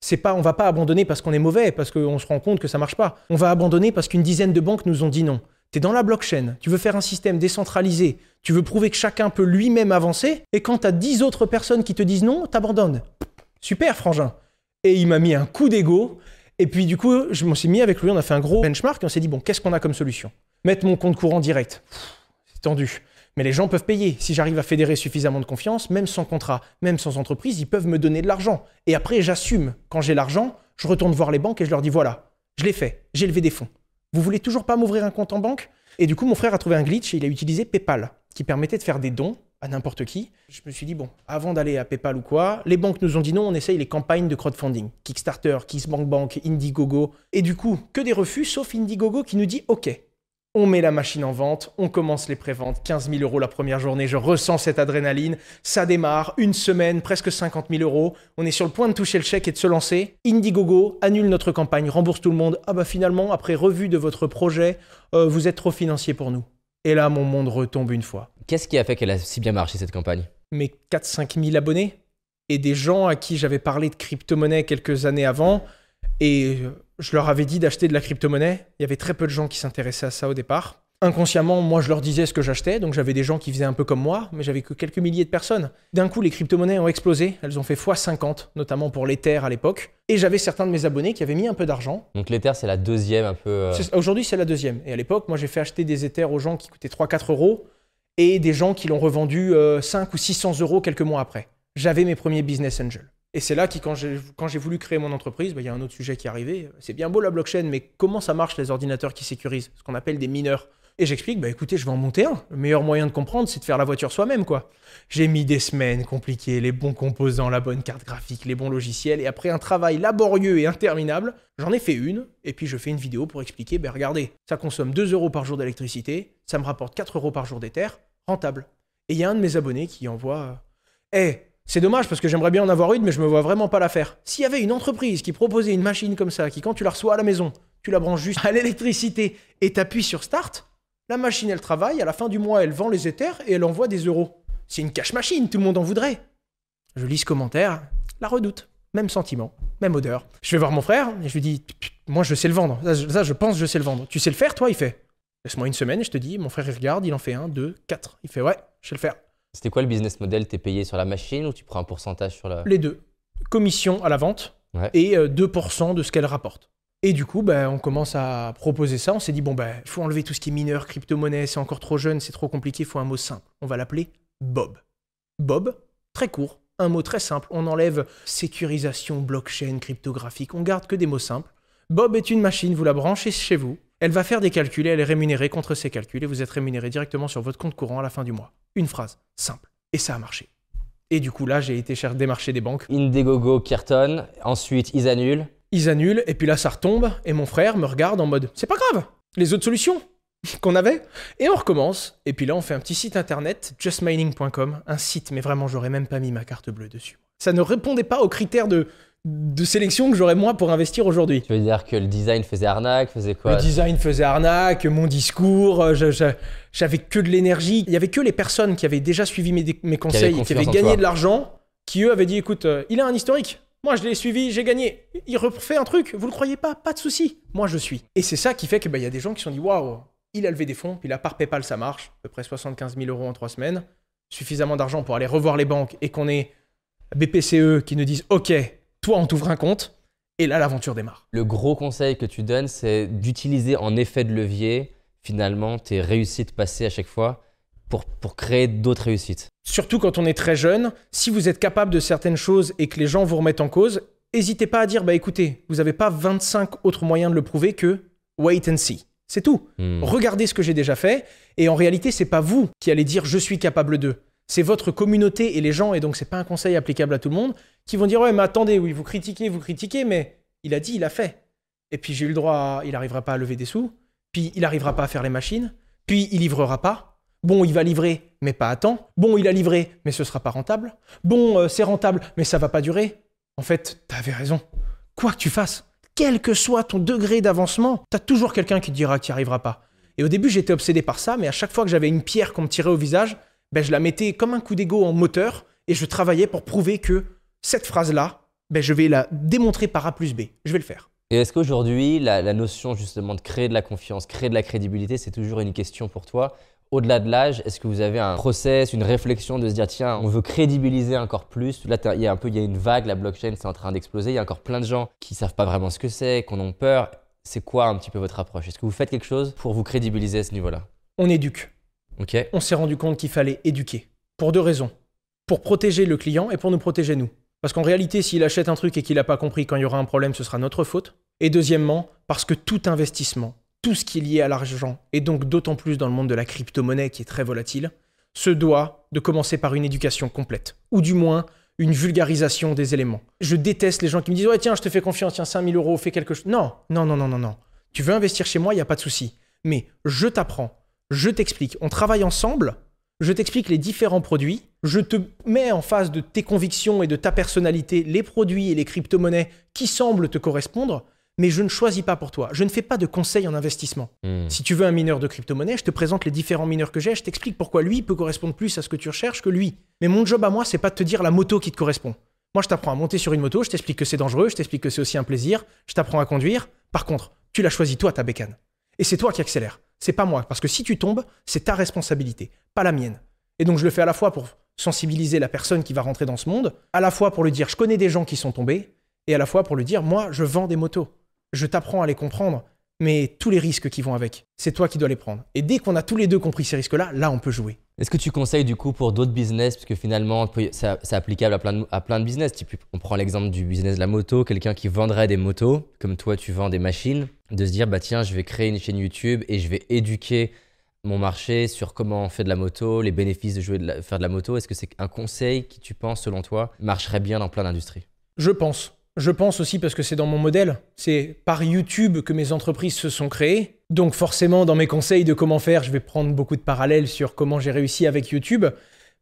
C'est pas, on va pas abandonner parce qu'on est mauvais, parce qu'on se rend compte que ça marche pas. On va abandonner parce qu'une dizaine de banques nous ont dit non. T'es dans la blockchain, tu veux faire un système décentralisé, tu veux prouver que chacun peut lui-même avancer, et quand t'as 10 autres personnes qui te disent non, t'abandonnes. Super, frangin. Et il m'a mis un coup d'ego, et puis du coup, je m'en suis mis avec lui, on a fait un gros benchmark, et on s'est dit, bon, qu'est-ce qu'on a comme solution? Mettre mon compte courant direct. C'est tendu. Mais les gens peuvent payer. Si j'arrive à fédérer suffisamment de confiance, même sans contrat, même sans entreprise, ils peuvent me donner de l'argent. Et après, j'assume. Quand j'ai l'argent, je retourne voir les banques et je leur dis voilà, je l'ai fait, j'ai levé des fonds. Vous voulez toujours pas m'ouvrir un compte en banque? Et du coup, mon frère a trouvé un glitch et il a utilisé PayPal. qui permettait de faire des dons à n'importe qui. Je me suis dit, bon, avant d'aller à PayPal ou quoi, les banques nous ont dit non, on essaye les campagnes de crowdfunding. Kickstarter, KissBankBank, Indiegogo. Et du coup, que des refus, sauf Indiegogo qui nous dit, OK, on met la machine en vente, on commence les préventes, 15 000 euros la première journée, je ressens cette adrénaline, ça démarre, une semaine, presque 50 000 euros, on est sur le point de toucher le chèque et de se lancer. Indiegogo annule notre campagne, rembourse tout le monde. Ah bah finalement, après revue de votre projet, euh, vous êtes trop financier pour nous. Et là, mon monde retombe une fois. Qu'est-ce qui a fait qu'elle a si bien marché cette campagne? Mes 4-5 000 abonnés et des gens à qui j'avais parlé de crypto-monnaie quelques années avant et euh, je leur avais dit d'acheter de la crypto-monnaie. Il y avait très peu de gens qui s'intéressaient à ça au départ. Inconsciemment, moi, je leur disais ce que j'achetais, donc j'avais des gens qui faisaient un peu comme moi, mais j'avais que quelques milliers de personnes. D'un coup, les crypto-monnaies ont explosé, elles ont fait x50, notamment pour l'Ether à l'époque, et j'avais certains de mes abonnés qui avaient mis un peu d'argent. Donc l'Ether, c'est la deuxième un peu. euh, Aujourd'hui, c'est la deuxième. Et à l'époque, moi, j'ai fait acheter des Ethers aux gens qui coûtaient 3-4 euros, et des gens qui l'ont revendu euh, 5 ou 600 euros quelques mois après. J'avais mes premiers business angels. Et c'est là que quand j'ai quand j'ai voulu créer mon entreprise, bah, il y a un autre sujet qui est arrivé. C'est bien beau la blockchain, mais comment ça marche les ordinateurs qui sécurisent? Ce qu'on appelle des mineurs. Et j'explique, bah écoutez, je vais en monter un. Le meilleur moyen de comprendre, c'est de faire la voiture soi-même, quoi. J'ai mis des semaines compliquées, les bons composants, la bonne carte graphique, les bons logiciels, et après un travail laborieux et interminable, j'en ai fait une, et puis je fais une vidéo pour expliquer, ben regardez, ça consomme 2 euros par jour d'électricité, ça me rapporte 4 euros par jour d'éther, rentable. Et il y a un de mes abonnés qui envoie, Eh, c'est dommage parce que j'aimerais bien en avoir une, mais je me vois vraiment pas la faire. S'il y avait une entreprise qui proposait une machine comme ça, qui quand tu la reçois à la maison, tu la branches juste à l'électricité et t'appuies sur Start, la machine elle travaille, à la fin du mois elle vend les éthers et elle envoie des euros. C'est une cash machine, tout le monde en voudrait. Je lis ce commentaire, la redoute. Même sentiment, même odeur. Je vais voir mon frère et je lui dis Moi je sais le vendre. Ça, je- ça, je pense je sais le vendre. Tu sais le faire toi? Il fait Laisse-moi une semaine et je te dis. Mon frère il regarde, il en fait un, deux, quatre. Il fait Ouais, je sais le faire. C'était quoi le business model? T'es payé sur la machine ou tu prends un pourcentage sur la. Les deux. Commission à la vente Ouais. et euh, 2% de ce qu'elle rapporte. Et du coup, ben, on commence à proposer ça. On s'est dit, bon, ben, il faut enlever tout ce qui est mineur, crypto-monnaie, c'est encore trop jeune, c'est trop compliqué, il faut un mot simple. On va l'appeler Bob. Bob, très court, un mot très simple. On enlève sécurisation, blockchain, cryptographique, on garde que des mots simples. Bob est une machine, vous la branchez chez vous. Elle va faire des calculs et elle est rémunérée contre ces calculs et vous êtes rémunéré directement sur votre compte courant à la fin du mois. Une phrase, simple. Et ça a marché. Et du coup, là, j'ai été cher- démarcher des banques. Indiegogo, Kirton. Ensuite, ils. Ils annulent, et puis là, ça retombe, et mon frère me regarde en mode C'est pas grave, les autres solutions qu'on avait. Et on recommence, et puis là, on fait un petit site internet, justmining.com, un site, mais vraiment, j'aurais même pas mis ma carte bleue dessus. Ça ne répondait pas aux critères de, de sélection que j'aurais moi pour investir aujourd'hui. Tu veux dire que le design faisait arnaque, faisait quoi? Le design faisait arnaque, mon discours, euh, j'avais que de l'énergie. Il y avait que les personnes qui avaient déjà suivi mes, mes conseils, qui avaient en gagné de l'argent, qui eux avaient dit écoute, euh, il a un historique. Moi, je l'ai suivi, j'ai gagné. Il refait un truc, vous le croyez pas? Pas de souci. Moi, je suis. Et c'est ça qui fait que bah, y a des gens qui se sont dit waouh, il a levé des fonds, puis là, par PayPal, ça marche, à peu près 75 000 euros en trois semaines, suffisamment d'argent pour aller revoir les banques et qu'on ait BPCE qui nous disent ok, toi, on t'ouvre un compte. Et là, l'aventure démarre. Le gros conseil que tu donnes, c'est d'utiliser en effet de levier, finalement, tes réussites passées à chaque fois pour, pour créer d'autres réussites. Surtout quand on est très jeune, si vous êtes capable de certaines choses et que les gens vous remettent en cause, n'hésitez pas à dire bah écoutez, vous n'avez pas 25 autres moyens de le prouver que wait and see. C'est tout. Hmm. Regardez ce que j'ai déjà fait et en réalité, c'est pas vous qui allez dire je suis capable de. C'est votre communauté et les gens et donc c'est pas un conseil applicable à tout le monde qui vont dire ouais mais attendez, oui, vous critiquez, vous critiquez mais il a dit, il a fait. Et puis j'ai eu le droit à, il arrivera pas à lever des sous, puis il arrivera pas à faire les machines, puis il livrera pas. Bon, il va livrer, mais pas à temps. Bon, il a livré, mais ce sera pas rentable. Bon, euh, c'est rentable, mais ça va pas durer. En fait, t'avais raison. Quoi que tu fasses, quel que soit ton degré d'avancement, t'as toujours quelqu'un qui te dira tu n'y arriveras pas. Et au début, j'étais obsédé par ça, mais à chaque fois que j'avais une pierre qu'on me tirait au visage, ben, je la mettais comme un coup d'ego en moteur et je travaillais pour prouver que cette phrase-là, ben, je vais la démontrer par A plus B. Je vais le faire. Et est-ce qu'aujourd'hui, la notion justement de créer de la confiance, créer de la crédibilité, c'est toujours une question pour toi? Au-delà de l'âge, est-ce que vous avez un process, une réflexion de se dire tiens, on veut crédibiliser encore plus? Là, il y a un peu, il y a une vague, la blockchain, c'est en train d'exploser. Il y a encore plein de gens qui savent pas vraiment ce que c'est, qu'on ont peur. C'est quoi un petit peu votre approche? Est-ce que vous faites quelque chose pour vous crédibiliser à ce niveau-là? On éduque. Ok. On s'est rendu compte qu'il fallait éduquer. Pour deux raisons. Pour protéger le client et pour nous protéger nous. Parce qu'en réalité, s'il achète un truc et qu'il n'a pas compris quand il y aura un problème, ce sera notre faute. Et deuxièmement, parce que tout investissement, tout ce qui est lié à l'argent, et donc d'autant plus dans le monde de la crypto-monnaie qui est très volatile, se doit de commencer par une éducation complète, ou du moins une vulgarisation des éléments. Je déteste les gens qui me disent Ouais, tiens, je te fais confiance, tiens, 5000 euros, fais quelque chose. Non, non, non, non, non, non. Tu veux investir chez moi, il n'y a pas de souci. Mais je t'apprends, je t'explique, on travaille ensemble, je t'explique les différents produits, je te mets en face de tes convictions et de ta personnalité les produits et les crypto-monnaies qui semblent te correspondre, mais je ne choisis pas pour toi. Je ne fais pas de conseils en investissement. Hmm. Si tu veux un mineur de crypto-monnaie, je te présente les différents mineurs que j'ai, je t'explique pourquoi lui peut correspondre plus à ce que tu recherches que lui. Mais mon job à moi, c'est pas de te dire la moto qui te correspond. Moi, je t'apprends à monter sur une moto, je t'explique que c'est dangereux, je t'explique que c'est aussi un plaisir, je t'apprends à conduire. Par contre, tu l'as choisi toi, ta bécane. Et c'est toi qui accélère. C'est pas moi. Parce que si tu tombes, c'est ta responsabilité, pas la mienne. Et donc, je le fais à la fois pour sensibiliser la personne qui va rentrer dans ce monde, à la fois pour lui dire je connais des gens qui sont tombés, et à la fois pour lui dire moi, je vends des motos. Je t'apprends à les comprendre, mais tous les risques qui vont avec, c'est toi qui dois les prendre. Et dès qu'on a tous les deux compris ces risques-là, là, on peut jouer. Est-ce que tu conseilles du coup pour d'autres business, parce que finalement c'est applicable à plein, de, à plein de business. Type, on prend l'exemple du business de la moto, quelqu'un qui vendrait des motos, comme toi tu vends des machines, de se dire bah tiens je vais créer une chaîne YouTube et je vais éduquer mon marché sur comment on fait de la moto, les bénéfices de jouer de la- faire de la moto. Est-ce que c'est un conseil qui tu penses selon toi marcherait bien dans plein d'industries? Je pense. Je pense aussi parce que c'est dans mon modèle. C'est par YouTube que mes entreprises se sont créées. Donc forcément, dans mes conseils de comment faire, je vais prendre beaucoup de parallèles sur comment j'ai réussi avec YouTube.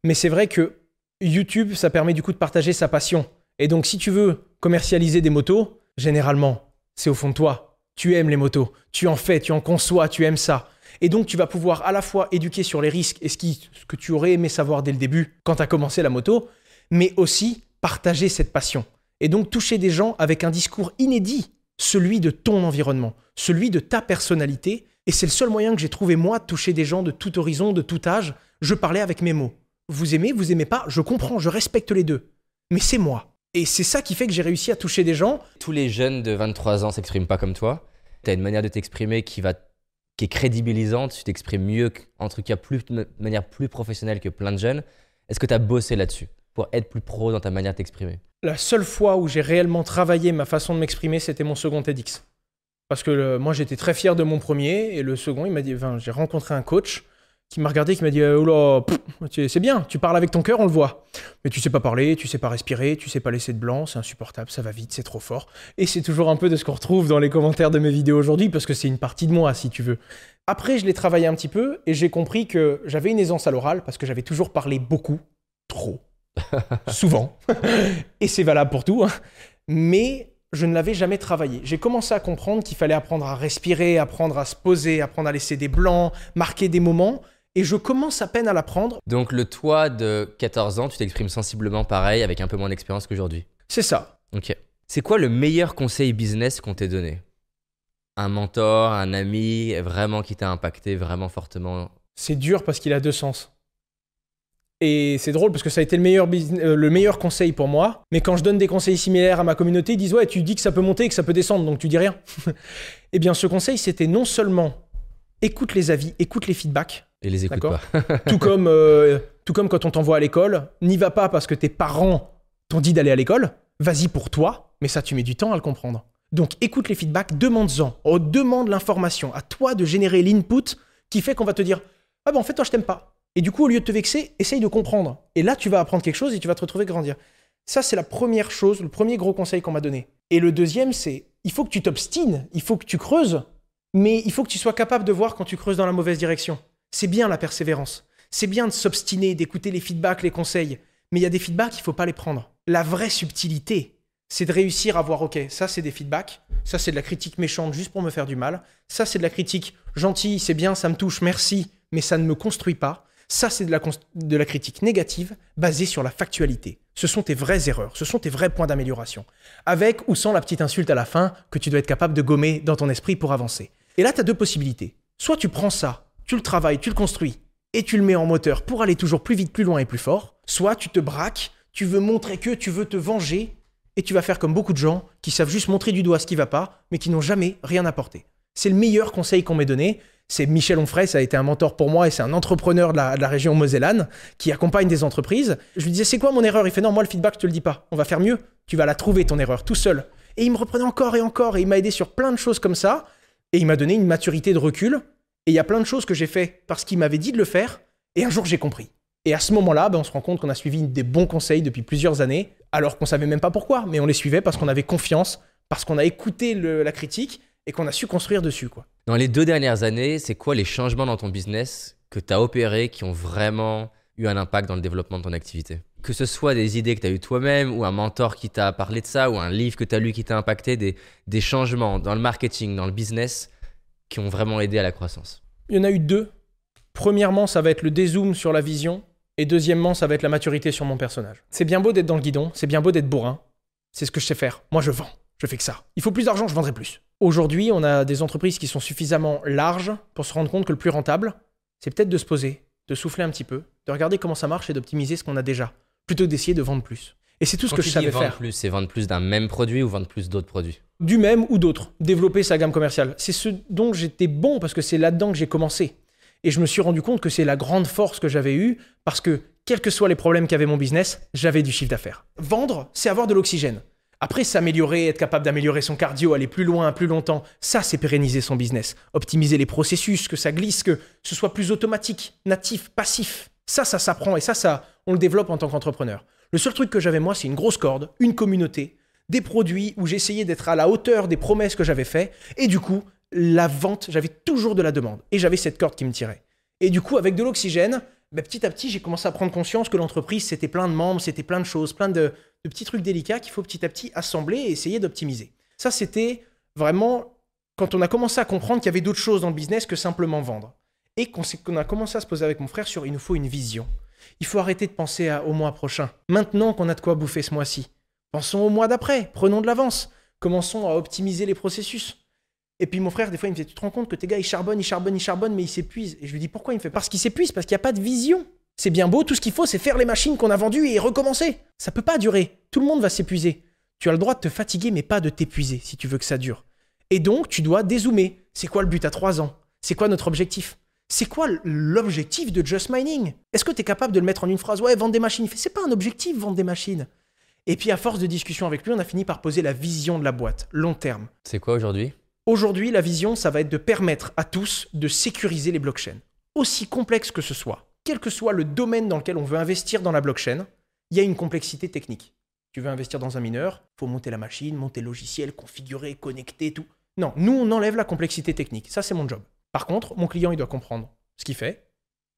Mais c'est vrai que YouTube, ça permet du coup de partager sa passion. Et donc si tu veux commercialiser des motos, généralement, c'est au fond de toi. Tu aimes les motos. Tu en fais, tu en conçois, tu aimes ça. Et donc tu vas pouvoir à la fois éduquer sur les risques et ce, qui, ce que tu aurais aimé savoir dès le début quand tu as commencé la moto, mais aussi partager cette passion. Et donc toucher des gens avec un discours inédit, celui de ton environnement, celui de ta personnalité. Et c'est le seul moyen que j'ai trouvé moi de toucher des gens de tout horizon, de tout âge. Je parlais avec mes mots. Vous aimez, vous aimez pas, je comprends, je respecte les deux. Mais c'est moi. Et c'est ça qui fait que j'ai réussi à toucher des gens. Tous les jeunes de 23 ans s'expriment pas comme toi. Tu as une manière de t'exprimer qui va qui est crédibilisante, tu t'exprimes mieux, en tout cas plus, de manière plus professionnelle que plein de jeunes. Est-ce que tu as bossé là-dessus pour être plus pro dans ta manière de t'exprimer? La seule fois où j'ai réellement travaillé ma façon de m'exprimer, c'était mon second TEDx. Parce que moi, j'étais très fier de mon premier, et le second, il m'a dit, j'ai rencontré un coach qui m'a regardé, qui m'a dit, oh c'est bien, tu parles avec ton cœur, on le voit. Mais tu sais pas parler, tu sais pas respirer, tu sais pas laisser de blanc, c'est insupportable, ça va vite, c'est trop fort. Et c'est toujours un peu de ce qu'on retrouve dans les commentaires de mes vidéos aujourd'hui, parce que c'est une partie de moi, si tu veux. Après, je l'ai travaillé un petit peu, et j'ai compris que j'avais une aisance à l'oral, parce que j'avais toujours parlé beaucoup, trop, souvent. et c'est valable pour tout. hein. Mais je ne l'avais jamais travaillé. J'ai commencé à comprendre qu'il fallait apprendre à respirer, apprendre à se poser, apprendre à laisser des blancs, marquer des moments. Et je commence à peine à l'apprendre. Donc le toi de 14 ans, tu t'exprimes sensiblement pareil avec un peu moins d'expérience qu'aujourd'hui. C'est ça. Ok. C'est quoi le meilleur conseil business qu'on t'ait donné? Un mentor, un ami, vraiment qui t'a impacté vraiment fortement? C'est dur parce qu'il a deux sens. Et c'est drôle parce que ça a été le meilleur, business- euh, le meilleur conseil pour moi. Mais quand je donne des conseils similaires à ma communauté, ils disent Ouais, tu dis que ça peut monter et que ça peut descendre, donc tu dis rien. eh bien, ce conseil, c'était non seulement écoute les avis, écoute les feedbacks, et les écoute pas. tout comme, euh, tout comme quand on t'envoie à l'école, n'y va pas parce que tes parents t'ont dit d'aller à l'école, vas-y pour toi, mais ça tu mets du temps à le comprendre. Donc écoute les feedbacks, demande-en, oh, demande l'information, à toi de générer l'input qui fait qu'on va te dire ah ben en fait toi je t'aime pas. Et du coup au lieu de te vexer, essaye de comprendre. Et là tu vas apprendre quelque chose et tu vas te retrouver grandir. Ça c'est la première chose, le premier gros conseil qu'on m'a donné. Et le deuxième c'est il faut que tu t'obstines, il faut que tu creuses, mais il faut que tu sois capable de voir quand tu creuses dans la mauvaise direction. C'est bien la persévérance. C'est bien de s'obstiner, d'écouter les feedbacks, les conseils. Mais il y a des feedbacks, il ne faut pas les prendre. La vraie subtilité, c'est de réussir à voir, ok, ça c'est des feedbacks, ça c'est de la critique méchante juste pour me faire du mal, ça c'est de la critique gentille, c'est bien, ça me touche, merci, mais ça ne me construit pas. Ça c'est de la, critique négative basée sur la factualité. Ce sont tes vraies erreurs, ce sont tes vrais points d'amélioration. Avec ou sans la petite insulte à la fin que tu dois être capable de gommer dans ton esprit pour avancer. Et là, tu as deux possibilités. Soit tu prends ça, tu le travailles, tu le construis, et tu le mets en moteur pour aller toujours plus vite, plus loin et plus fort. Soit tu te braques, tu veux montrer que tu veux te venger, et tu vas faire comme beaucoup de gens qui savent juste montrer du doigt ce qui va pas, mais qui n'ont jamais rien apporté. C'est le meilleur conseil qu'on m'ait donné. C'est Michel Onfray, ça a été un mentor pour moi et c'est un entrepreneur de la, région Mosellane qui accompagne des entreprises. Je lui disais, c'est quoi mon erreur? Il fait, non, moi le feedback, je te le dis pas. On va faire mieux. Tu vas la trouver, ton erreur, tout seul. Et il me reprenait encore et encore et il m'a aidé sur plein de choses comme ça. Et il m'a donné une maturité de recul. Et il y a plein de choses que j'ai fait parce qu'il m'avait dit de le faire. Et un jour, j'ai compris. Et à ce moment-là, ben, on se rend compte qu'on a suivi des bons conseils depuis plusieurs années, alors qu'on savait même pas pourquoi, mais on les suivait parce qu'on avait confiance, parce qu'on a écouté la critique et qu'on a su construire dessus. Quoi. Dans les deux dernières années, c'est quoi les changements dans ton business que tu as opérés qui ont vraiment eu un impact dans le développement de ton activité? Que ce soit des idées que tu as eues toi-même, ou un mentor qui t'a parlé de ça, ou un livre que tu as lu qui t'a impacté, des, des changements dans le marketing, dans le business, qui ont vraiment aidé à la croissance? Il y en a eu deux. Premièrement, ça va être le dézoom sur la vision. Et deuxièmement, ça va être la maturité sur mon personnage. C'est bien beau d'être dans le guidon, c'est bien beau d'être bourrin. C'est ce que je sais faire. Moi, je vends. Je fais que ça. Il faut plus d'argent, je vendrai plus. Aujourd'hui, on a des entreprises qui sont suffisamment larges pour se rendre compte que le plus rentable, c'est peut-être de se poser, de souffler un petit peu, de regarder comment ça marche et d'optimiser ce qu'on a déjà, plutôt que d'essayer de vendre plus. Et c'est tout ce que je savais vendre faire. plus, c'est vendre plus d'un même produit ou vendre plus d'autres produits? Du même ou d'autres, développer sa gamme commerciale. C'est ce dont j'étais bon parce que c'est là-dedans que j'ai commencé. Et je me suis rendu compte que c'est la grande force que j'avais eue parce que, quels que soient les problèmes qu'avait mon business, j'avais du chiffre d'affaires. Vendre, c'est avoir de l'oxygène. Après, s'améliorer, être capable d'améliorer son cardio, aller plus loin, plus longtemps, ça, c'est pérenniser son business. Optimiser les processus, que ça glisse, que ce soit plus automatique, natif, passif. Ça, ça s'apprend et ça, ça, on le développe en tant qu'entrepreneur. Le seul truc que j'avais, moi, c'est une grosse corde, une communauté, des produits où j'essayais d'être à la hauteur des promesses que j'avais faites. Et du coup, la vente, j'avais toujours de la demande. Et j'avais cette corde qui me tirait. Et du coup, avec de l'oxygène, ben, petit à petit, j'ai commencé à prendre conscience que l'entreprise, c'était plein de membres, c'était plein de choses, plein de, de petits trucs délicats qu'il faut petit à petit assembler et essayer d'optimiser. Ça, c'était vraiment quand on a commencé à comprendre qu'il y avait d'autres choses dans le business que simplement vendre. Et qu'on a commencé à se poser avec mon frère sur il nous faut une vision. Il faut arrêter de penser à- au mois prochain. Maintenant qu'on a de quoi bouffer ce mois-ci, pensons au mois d'après, prenons de l'avance, commençons à optimiser les processus. Et puis mon frère, des fois, il me fait Tu te rends compte que tes gars, ils charbonnent, ils charbonnent, ils charbonnent, mais ils s'épuisent. Et je lui dis Pourquoi? Il me fait Parce qu'ils s'épuisent, parce qu'il n'y a pas de vision. C'est bien beau, tout ce qu'il faut, c'est faire les machines qu'on a vendues et recommencer. Ça peut pas durer. Tout le monde va s'épuiser. Tu as le droit de te fatiguer, mais pas de t'épuiser si tu veux que ça dure. Et donc, tu dois dézoomer. C'est quoi le but à 3 ans? C'est quoi notre objectif? C'est quoi l'objectif de Just Mining? Est-ce que tu es capable de le mettre en une phrase? Ouais, vendre des machines. C'est pas un objectif, vendre des machines. Et puis, à force de discussion avec lui, on a fini par poser la vision de la boîte, long terme. C'est quoi aujourd'hui? Aujourd'hui, la vision, ça va être de permettre à tous de sécuriser les blockchains. Aussi complexe que ce soit, quel que soit le domaine dans lequel on veut investir dans la blockchain, il y a une complexité technique. Tu veux investir dans un mineur, faut monter la machine, monter le logiciel, configurer, connecter, tout. Non, nous, on enlève la complexité technique. Ça, c'est mon job. Par contre, mon client, il doit comprendre ce qu'il fait,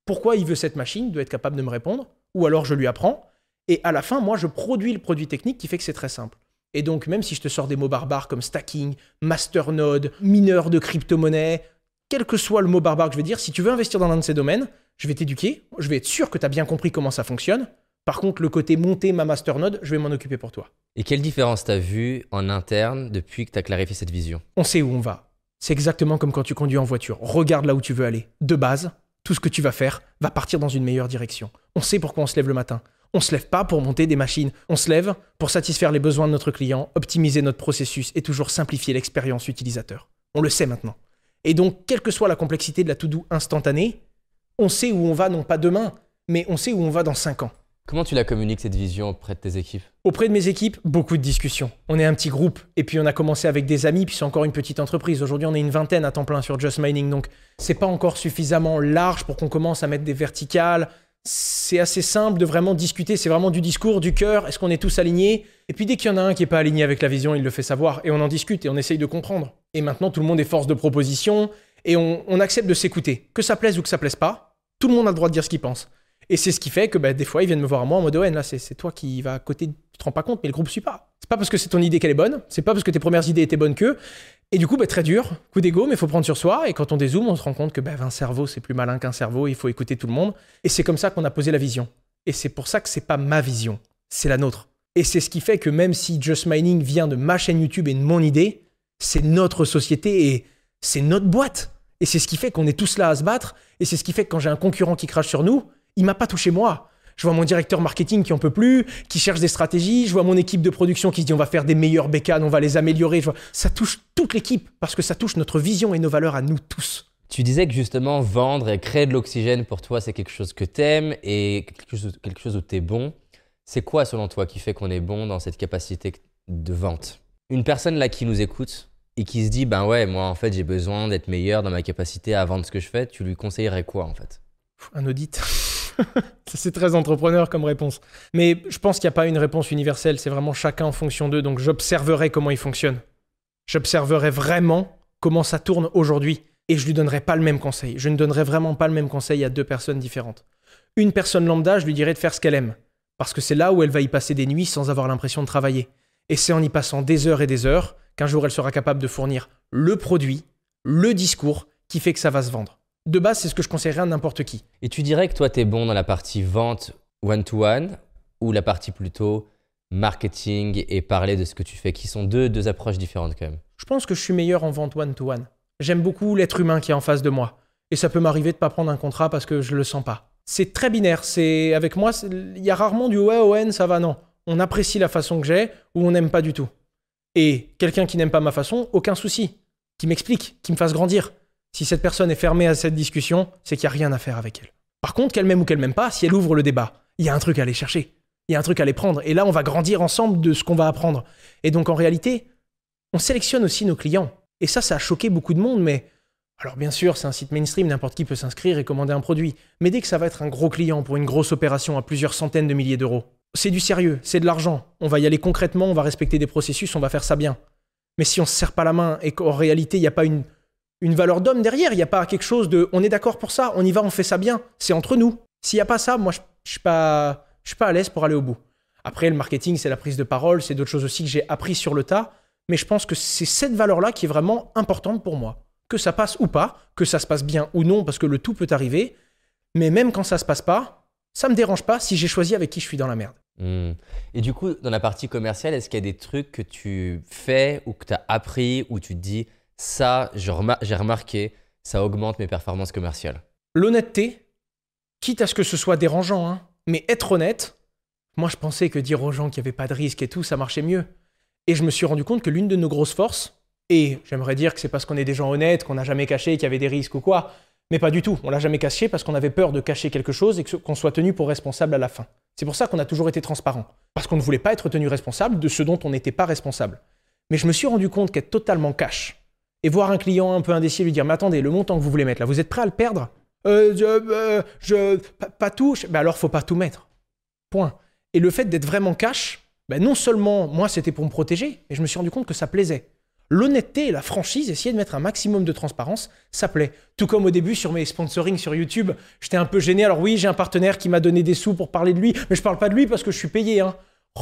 pourquoi il veut cette machine, il doit être capable de me répondre, ou alors je lui apprends, et à la fin, moi, je produis le produit technique qui fait que c'est très simple. Et donc, même si je te sors des mots barbares comme stacking, masternode, mineur de crypto-monnaie, quel que soit le mot barbare que je vais dire, si tu veux investir dans l'un de ces domaines, je vais t'éduquer, je vais être sûr que tu as bien compris comment ça fonctionne. Par contre, le côté monter ma masternode, je vais m'en occuper pour toi. Et quelle différence t'as vu en interne depuis que t'as clarifié cette vision? On sait où on va. C'est exactement comme quand tu conduis en voiture. Regarde là où tu veux aller. De base, tout ce que tu vas faire va partir dans une meilleure direction. On sait pourquoi on se lève le matin. On se lève pas pour monter des machines. On se lève pour satisfaire les besoins de notre client, optimiser notre processus et toujours simplifier l'expérience utilisateur. On le sait maintenant. Et donc, quelle que soit la complexité de la to-do instantanée, on sait où on va non pas demain, mais on sait où on va dans 5 ans. Comment tu la communiques cette vision auprès de tes équipes? Auprès de mes équipes, beaucoup de discussions. On est un petit groupe, et puis on a commencé avec des amis, puis c'est encore une petite entreprise. Aujourd'hui, on est une vingtaine à temps plein sur Just Mining, donc c'est pas encore suffisamment large pour qu'on commence à mettre des verticales. C'est assez simple de vraiment discuter, c'est vraiment du discours, du cœur, est-ce qu'on est tous alignés? Et puis dès qu'il y en a un qui est pas aligné avec la vision, il le fait savoir, et on en discute, et on essaye de comprendre. Et maintenant, tout le monde est force de proposition, et on, accepte de s'écouter. Que ça plaise ou que ça plaise pas, tout le monde a le droit de dire ce qu'il pense. Et c'est ce qui fait que bah, des fois, ils viennent me voir à moi en mode ouais, là, c'est toi qui va à côté, tu te rends pas compte, mais le groupe suit pas. C'est pas parce que c'est ton idée qu'elle est bonne, c'est pas parce que tes premières idées étaient bonnes que. Et du coup, bah, très dur, coup d'ego, mais il faut prendre sur soi. Et quand on dézoome, on se rend compte que bah, un cerveau, c'est plus malin qu'un cerveau, il faut écouter tout le monde. Et c'est comme ça qu'on a posé la vision. Et c'est pour ça que c'est pas ma vision, c'est la nôtre. Et c'est ce qui fait que même si Just Mining vient de ma chaîne YouTube et de mon idée, c'est notre société et c'est notre boîte. Et c'est ce qui fait qu'on est tous là à se battre. Et c'est ce qui fait que quand j'ai un concurrent qui crache sur nous, il m'a pas touché moi. Je vois mon directeur marketing qui en peut plus, qui cherche des stratégies. Je vois mon équipe de production qui se dit on va faire des meilleurs bécanes, on va les améliorer. Ça touche toute l'équipe parce que ça touche notre vision et nos valeurs à nous tous. Tu disais que justement vendre et créer de l'oxygène pour toi c'est quelque chose que t'aimes et quelque chose, quelque chose où t'es bon. C'est quoi selon toi qui fait qu'on est bon dans cette capacité de vente? Une personne là qui nous écoute et qui se dit ben ouais moi en fait j'ai besoin d'être meilleur dans ma capacité à vendre ce que je fais, tu lui conseillerais quoi en fait? Un audit. c'est très entrepreneur comme réponse. Mais je pense qu'il n'y a pas une réponse universelle, c'est vraiment chacun en fonction d'eux. Donc j'observerai comment il fonctionne. J'observerai vraiment comment ça tourne aujourd'hui. Et je lui donnerai pas le même conseil. Je ne donnerai vraiment pas le même conseil à deux personnes différentes. Une personne lambda, je lui dirais de faire ce qu'elle aime. Parce que c'est là où elle va y passer des nuits sans avoir l'impression de travailler. Et c'est en y passant des heures et des heures qu'un jour elle sera capable de fournir le produit, le discours qui fait que ça va se vendre. De base, c'est ce que je conseillerais à n'importe qui. Et tu dirais que toi, tu es bon dans la partie vente one-to-one ou la partie plutôt marketing et parler de ce que tu fais, qui sont deux, deux approches différentes quand même? Je pense que je suis meilleur en vente one-to-one. J'aime beaucoup l'être humain qui est en face de moi. Et ça peut m'arriver de ne pas prendre un contrat parce que je le sens pas. C'est très binaire. C'est avec moi, il y a rarement du ouais, ON, ça va, non. On apprécie la façon que j'ai ou on n'aime pas du tout. Et quelqu'un qui n'aime pas ma façon, aucun souci. Qui m'explique, qui me fasse grandir. Si cette personne est fermée à cette discussion, c'est qu'il n'y a rien à faire avec elle. Par contre, qu'elle m'aime ou qu'elle m'aime pas, si elle ouvre le débat, il y a un truc à aller chercher. Il y a un truc à aller prendre. Et là, on va grandir ensemble de ce qu'on va apprendre. Et donc, en réalité, on sélectionne aussi nos clients. Et ça, ça a choqué beaucoup de monde, mais alors bien sûr, c'est un site mainstream, n'importe qui peut s'inscrire et commander un produit. Mais dès que ça va être un gros client pour une grosse opération à plusieurs centaines de milliers d'euros, c'est du sérieux, c'est de l'argent. On va y aller concrètement, on va respecter des processus, on va faire ça bien. Mais si on se serre pas la main et qu'en réalité, il n'y a pas une, une valeur d'homme derrière, il n'y a pas quelque chose de on est d'accord pour ça, on y va, on fait ça bien, c'est entre nous. S'il n'y a pas ça, moi, je ne suis pas, je suis pas à l'aise pour aller au bout. Après, le marketing, c'est la prise de parole, c'est d'autres choses aussi que j'ai appris sur le tas, mais je pense que c'est cette valeur-là qui est vraiment importante pour moi. Que ça passe ou pas, que ça se passe bien ou non, parce que le tout peut arriver, mais même quand ça se passe pas, ça me dérange pas si j'ai choisi avec qui je suis dans la merde. Hmm. Et du coup, dans la partie commerciale, est-ce qu'il y a des trucs que tu fais ou que tu as appris ou tu te dis ça, j'ai remarqué, ça augmente mes performances commerciales? L'honnêteté, quitte à ce que ce soit dérangeant, hein, mais être honnête, moi je pensais que dire aux gens qu'il n'y avait pas de risque et tout, ça marchait mieux. Et je me suis rendu compte que l'une de nos grosses forces, et j'aimerais dire que c'est parce qu'on est des gens honnêtes, qu'on n'a jamais caché qu'il y avait des risques ou quoi, mais pas du tout. On l'a jamais caché parce qu'on avait peur de cacher quelque chose et qu'on soit tenu pour responsable à la fin. C'est pour ça qu'on a toujours été transparent. Parce qu'on ne voulait pas être tenu responsable de ce dont on n'était pas responsable. Mais je me suis rendu compte qu'être totalement cash et voir un client un peu indécis lui dire Mais attendez, le montant que vous voulez mettre là, vous êtes prêt à le perdre? Euh, je, euh, je, pas, tout. Ben alors, faut pas tout mettre. Point. Et le fait d'être vraiment cash, ben non seulement moi c'était pour me protéger, mais je me suis rendu compte que ça plaisait. L'honnêteté et la franchise, essayer de mettre un maximum de transparence, ça plaît. Tout comme au début sur mes sponsoring sur YouTube, j'étais un peu gêné. Alors oui, j'ai un partenaire qui m'a donné des sous pour parler de lui, mais je parle pas de lui parce que je suis payé. Hein.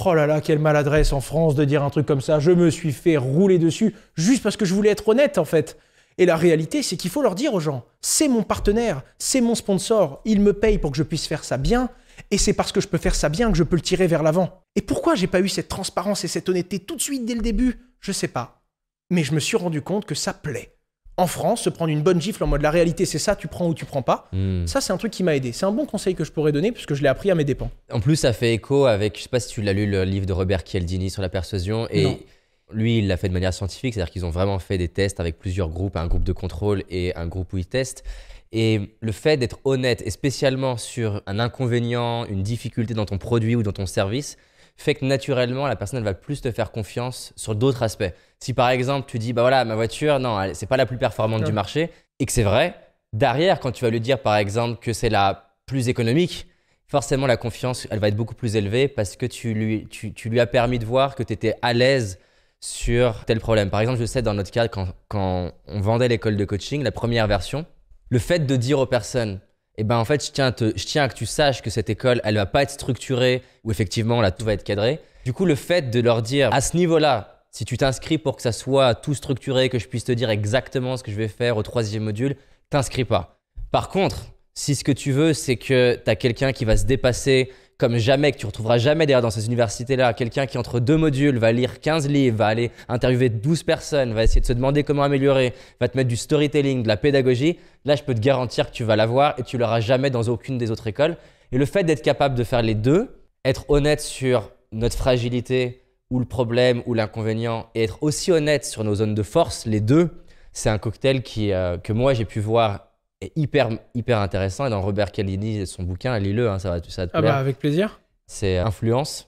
Oh là là, quelle maladresse en France de dire un truc comme ça. Je me suis fait rouler dessus juste parce que je voulais être honnête en fait. Et la réalité, c'est qu'il faut leur dire aux gens, c'est mon partenaire, c'est mon sponsor, il me paye pour que je puisse faire ça bien, et c'est parce que je peux faire ça bien que je peux le tirer vers l'avant. Et pourquoi j'ai pas eu cette transparence et cette honnêteté tout de suite dès le début? Je sais pas. Mais je me suis rendu compte que ça plaît. En France, se prendre une bonne gifle en mode la réalité c'est ça, tu prends ou tu prends pas, hmm. ça c'est un truc qui m'a aidé. C'est un bon conseil que je pourrais donner puisque je l'ai appris à mes dépens. En plus, ça fait écho avec, je sais pas si tu l'as lu, le livre de Robert Cialdini sur la persuasion. Et lui, il l'a fait de manière scientifique, c'est-à-dire qu'ils ont vraiment fait des tests avec plusieurs groupes, un groupe de contrôle et un groupe où ils testent. Et le fait d'être honnête, et spécialement sur un inconvénient, une difficulté dans ton produit ou dans ton service, fait que naturellement, la personne elle va plus te faire confiance sur d'autres aspects. Si par exemple, tu dis, bah voilà, ma voiture, non, c'est pas la plus performante du marché, et que c'est vrai, derrière, quand tu vas lui dire par exemple que c'est la plus économique, forcément la confiance, elle va être beaucoup plus élevée parce que tu lui, tu, tu lui as permis de voir que tu étais à l'aise sur tel problème. Par exemple, je sais dans notre cas, quand, quand on vendait l'école de coaching, la première version, le fait de dire aux personnes, eh ben en fait, je tiens, je tiens à que tu saches que cette école, elle va pas être structurée, où effectivement, là, tout va être cadré. Du coup, le fait de leur dire, à ce niveau-là, si tu t'inscris pour que ça soit tout structuré, que je puisse te dire exactement ce que je vais faire au troisième module, t'inscris pas. Par contre, si ce que tu veux, c'est que tu as quelqu'un qui va se dépasser, comme jamais, que tu retrouveras jamais d'ailleurs dans ces universités-là, quelqu'un qui entre deux modules va lire 15 livres, va aller interviewer 12 personnes, va essayer de se demander comment améliorer, va te mettre du storytelling, de la pédagogie, là je peux te garantir que tu vas l'avoir et tu l'auras jamais dans aucune des autres écoles. Et le fait d'être capable de faire les deux, être honnête sur notre fragilité ou le problème ou l'inconvénient et être aussi honnête sur nos zones de force, les deux, c'est un cocktail qui, euh, que moi j'ai pu voir est hyper, hyper intéressant. Et dans Robert Cialdini, son bouquin, lis-le, hein, ça, va, ça te ah bah, avec plaisir. C'est Influence.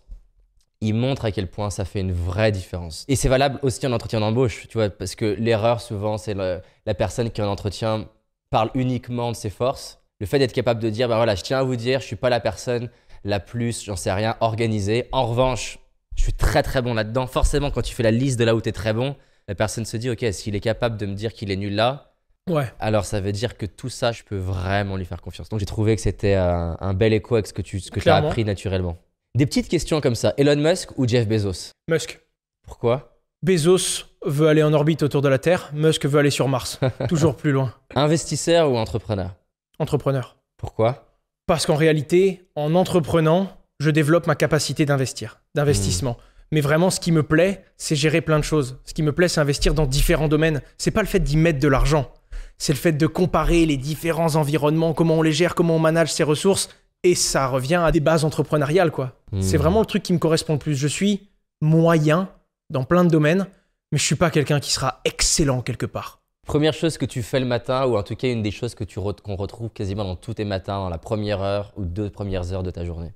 Il montre à quel point ça fait une vraie différence. Et c'est valable aussi en entretien d'embauche, tu vois, parce que l'erreur, souvent, c'est la personne qui en entretien parle uniquement de ses forces. Le fait d'être capable de dire, bah voilà, je tiens à vous dire, je suis pas la personne la plus, j'en sais rien, organisée. En revanche, je suis très très bon là-dedans. Forcément, quand tu fais la liste de là où tu es très bon, la personne se dit, ok, s'il est capable de me dire qu'il est nul là, Ouais. alors ça veut dire que tout ça, je peux vraiment lui faire confiance. Donc j'ai trouvé que c'était un, un bel écho avec ce que tu ce que as appris naturellement. Des petites questions comme ça. Elon Musk ou Jeff Bezos? Musk. Pourquoi? Bezos veut aller en orbite autour de la Terre, Musk veut aller sur Mars. Toujours plus loin. Investisseur ou entrepreneur? Entrepreneur. Pourquoi? Parce qu'en réalité, en entreprenant, je développe ma capacité d'investir, d'investissement. Mais vraiment, ce qui me plaît, c'est gérer plein de choses. Ce qui me plaît, c'est investir dans différents domaines. C'est pas le fait d'y mettre de l'argent. C'est le fait de comparer les différents environnements, comment on les gère, comment on manage ses ressources. Et ça revient à des bases entrepreneuriales, quoi. Hmm. C'est vraiment le truc qui me correspond le plus. Je suis moyen dans plein de domaines, mais je suis pas quelqu'un qui sera excellent quelque part. Première chose que tu fais le matin, ou en tout cas une des choses que tu re- qu'on retrouve quasiment dans tous tes matins, dans la première heure ou deux premières heures de ta journée?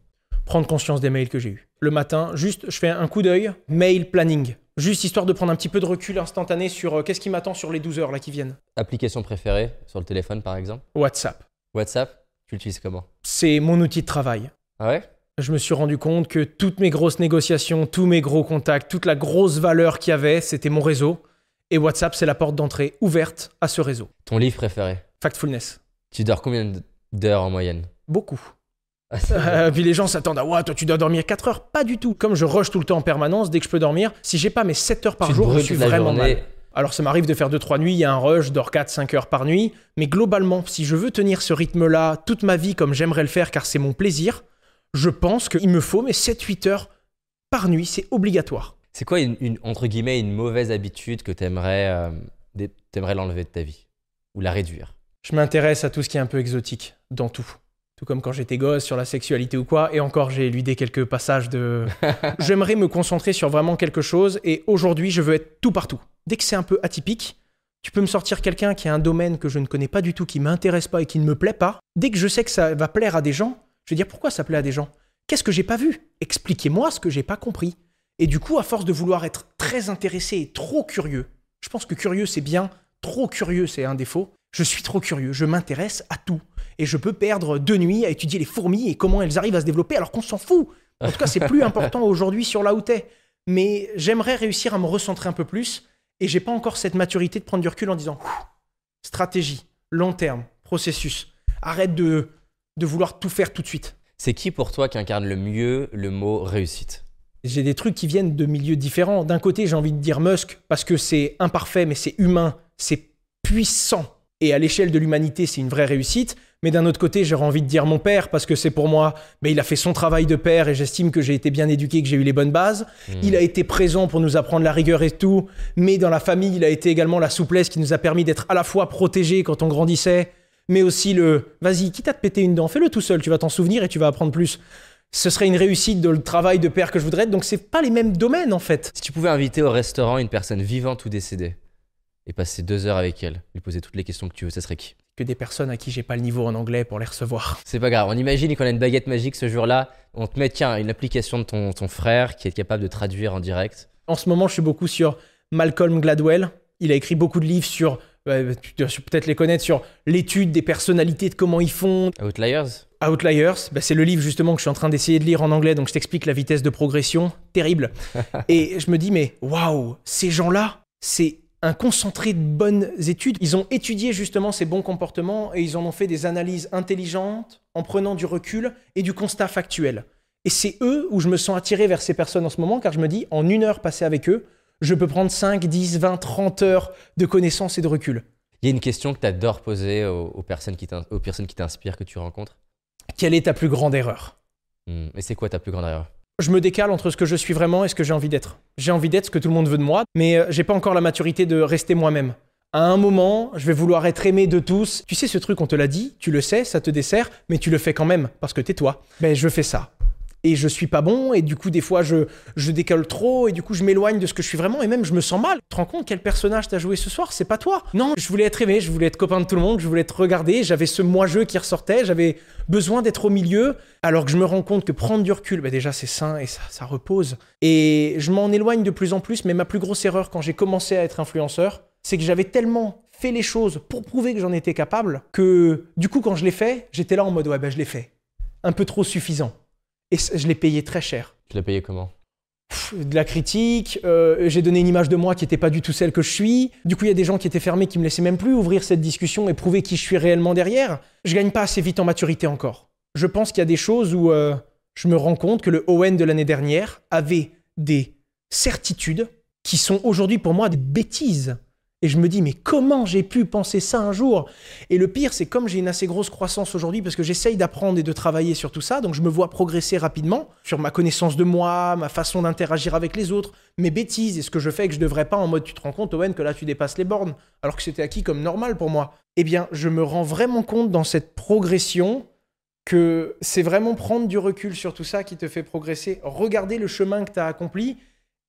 prendre conscience des mails que j'ai eus. Le matin, juste, je fais un coup d'œil, mail planning. Juste histoire de prendre un petit peu de recul instantané sur euh, qu'est-ce qui m'attend sur les 12 heures là qui viennent. Application préférée sur le téléphone par exemple WhatsApp. WhatsApp Tu l'utilises comment? C'est mon outil de travail. Ah ouais? Je me suis rendu compte que toutes mes grosses négociations, tous mes gros contacts, toute la grosse valeur qu'il y avait, c'était mon réseau. Et WhatsApp, c'est la porte d'entrée ouverte à ce réseau. Ton livre préféré? Factfulness. Tu dors combien d'heures en moyenne? Beaucoup. Ah. Euh, puis les gens s'attendent à ouais, toi tu dois dormir 4 heures. Pas du tout. Comme je rush tout le temps en permanence, dès que je peux dormir, si j'ai pas mes 7 heures par Tu jour, je suis vraiment journée. mal. Alors ça m'arrive de faire 2-3 nuits, il y a un rush, je dors 4-5 heures par nuit, mais globalement, si je veux tenir ce rythme-là toute ma vie comme j'aimerais le faire car c'est mon plaisir, je pense qu'il me faut mes 7-8 heures par nuit, c'est obligatoire. C'est quoi, une, une- entre guillemets, une mauvaise habitude que t'aimerais euh, l'enlever de ta vie Ou la réduire? Je m'intéresse à tout ce qui est un peu exotique, dans tout. Tout comme quand j'étais gosse sur la sexualité ou quoi, et encore j'ai éludé quelques passages de... J'aimerais me concentrer sur vraiment quelque chose, et aujourd'hui je veux être tout partout. Dès que c'est un peu atypique, tu peux me sortir quelqu'un qui a un domaine que je ne connais pas du tout, qui m'intéresse pas et qui ne me plaît pas. Dès que je sais que ça va plaire à des gens, je vais dire pourquoi ça plaît à des gens? Qu'est-ce que j'ai pas vu? Expliquez-moi ce que j'ai pas compris. Et du coup, à force de vouloir être très intéressé et trop curieux, je pense que curieux c'est bien, trop curieux c'est un défaut. Je suis trop curieux, je m'intéresse à tout. Et je peux perdre deux nuits à étudier les fourmis et comment elles arrivent à se développer alors qu'on s'en fout. En tout cas, c'est plus important aujourd'hui sur là où t'es. Mais j'aimerais réussir à me recentrer un peu plus et j'ai pas encore cette maturité de prendre du recul en disant stratégie, long terme, processus. Arrête de, de vouloir tout faire tout de suite. C'est qui pour toi qui incarne le mieux le mot réussite? J'ai des trucs qui viennent de milieux différents. D'un côté, j'ai envie de dire Musk parce que c'est imparfait, mais c'est humain, c'est puissant. Et à l'échelle de l'humanité, c'est une vraie réussite. Mais d'un autre côté, j'aurais envie de dire mon père parce que c'est pour moi, mais il a fait son travail de père et j'estime que j'ai été bien éduqué, que j'ai eu les bonnes bases. Il a été présent pour nous apprendre la rigueur et tout. Mais dans la famille, il a été également la souplesse qui nous a permis d'être à la fois protégés quand on grandissait, mais aussi le vas-y, quitte à te péter une dent, fais-le tout seul, tu vas t'en souvenir et tu vas apprendre plus. Ce serait une réussite de le travail de père que je voudrais être, donc c'est pas les mêmes domaines en fait. Si tu pouvais inviter au restaurant une personne vivante ou décédée et passer deux heures avec elle, lui poser toutes les questions que tu veux, ça serait qui? Que des personnes à qui j'ai pas le niveau en anglais pour les recevoir. C'est pas grave, on imagine qu'on a une baguette magique ce jour-là, on te met tiens une application de ton, ton frère qui est capable de traduire en direct. En ce moment, je suis beaucoup sur Malcolm Gladwell. Il a écrit beaucoup de livres sur, euh, tu dois peut-être les connaître, sur l'étude des personnalités, de comment ils font, Outliers? Outliers, bah, c'est le livre justement que je suis en train d'essayer de lire en anglais, donc je t'explique la vitesse de progression, terrible. et je me dis, mais waouh, ces gens-là, c'est un concentré de bonnes études. Ils ont étudié justement ces bons comportements et ils en ont fait des analyses intelligentes en prenant du recul et du constat factuel. Et c'est eux où je me sens attiré vers ces personnes en ce moment, car je me dis, en une heure passée avec eux, je peux prendre 5, 10, 20, 30 heures de connaissances et de recul. Il y a une question que tu adores poser aux, aux personnes qui t'in- aux personnes qui t'inspirent, que tu rencontres? Quelle est ta plus grande erreur? Hmm, Et c'est quoi ta plus grande erreur? Je me décale entre ce que je suis vraiment et ce que j'ai envie d'être. J'ai envie d'être ce que tout le monde veut de moi, mais euh, j'ai pas encore la maturité de rester moi-même. À un moment, je vais vouloir être aimé de tous. Tu sais, ce truc, on te l'a dit, tu le sais, ça te dessert, mais tu le fais quand même, parce que t'es toi. Ben, je fais ça. Et je suis pas bon, et du coup, des fois, je, je décale trop, et du coup, je m'éloigne de ce que je suis vraiment, et même, je me sens mal. Tu te rends compte quel personnage t'as joué ce soir? C'est pas toi. Non, je voulais être aimé, je voulais être copain de tout le monde, je voulais être regardé, j'avais ce moi-jeu qui ressortait, j'avais besoin d'être au milieu, alors que je me rends compte que prendre du recul, ben déjà, c'est sain, et ça, repose. Et je m'en éloigne de plus en plus, mais ma plus grosse erreur quand j'ai commencé à être influenceur, c'est que j'avais tellement fait les choses pour prouver que j'en étais capable que du coup, quand je l'ai fait, j'étais là en mode ouais, ben je l'ai fait. Un peu trop suffisant. Et je l'ai payé très cher. Tu l'as payé comment? Pff, De la critique, euh, j'ai donné une image de moi qui n'était pas du tout celle que je suis. Du coup, il y a des gens qui étaient fermés qui me laissaient même plus ouvrir cette discussion et prouver qui je suis réellement derrière. Je gagne pas assez vite en maturité encore. Je pense qu'il y a des choses où euh, je me rends compte que le Owen de l'année dernière avait des certitudes qui sont aujourd'hui pour moi des bêtises. Et je me dis, mais comment j'ai pu penser ça un jour? Et le pire, c'est comme j'ai une assez grosse croissance aujourd'hui, parce que j'essaye d'apprendre et de travailler sur tout ça, donc je me vois progresser rapidement sur ma connaissance de moi, ma façon d'interagir avec les autres, mes bêtises et ce que je fais et que je devrais pas en mode, tu te rends compte, Owen, que là tu dépasses les bornes, alors que c'était acquis comme normal pour moi. Eh bien, je me rends vraiment compte dans cette progression que c'est vraiment prendre du recul sur tout ça qui te fait progresser, regarder le chemin que tu as accompli.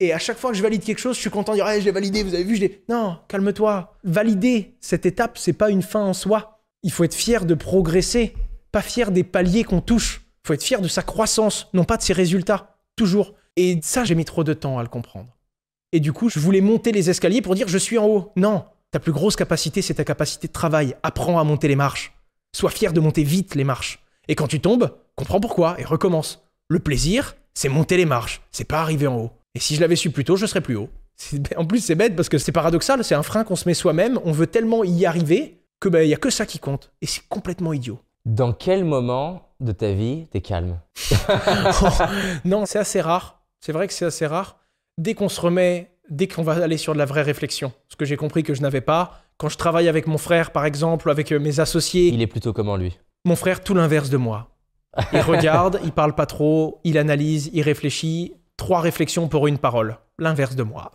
Et à chaque fois que je valide quelque chose, je suis content de dire hey, j'ai validé, vous avez vu, je. Non, calme-toi. Valider cette étape, c'est pas une fin en soi. Il faut être fier de progresser, pas fier des paliers qu'on touche. Il faut être fier de sa croissance, non pas de ses résultats. Toujours. Et ça, j'ai mis trop de temps à le comprendre. Et du coup, je voulais monter les escaliers pour dire je suis en haut. Non, ta plus grosse capacité, c'est ta capacité de travail. Apprends à monter les marches. Sois fier de monter vite les marches. Et quand tu tombes, comprends pourquoi et recommence. Le plaisir, c'est monter les marches, c'est pas arriver en haut. Et si je l'avais su plus tôt, je serais plus haut. En plus, c'est bête parce que c'est paradoxal, c'est un frein qu'on se met soi-même, on veut tellement y arriver que ben, il y a que ça qui compte. Et c'est complètement idiot. Dans quel moment de ta vie t'es calme? Non, c'est assez rare. C'est vrai que c'est assez rare. Dès qu'on se remet, dès qu'on va aller sur de la vraie réflexion, ce que j'ai compris que je n'avais pas, quand je travaille avec mon frère, par exemple, ou avec euh, mes associés, Il est plutôt comment lui? mon frère, tout l'inverse de moi. Il regarde, il parle pas trop, il analyse, il réfléchit. Trois réflexions pour une parole. L'inverse de moi.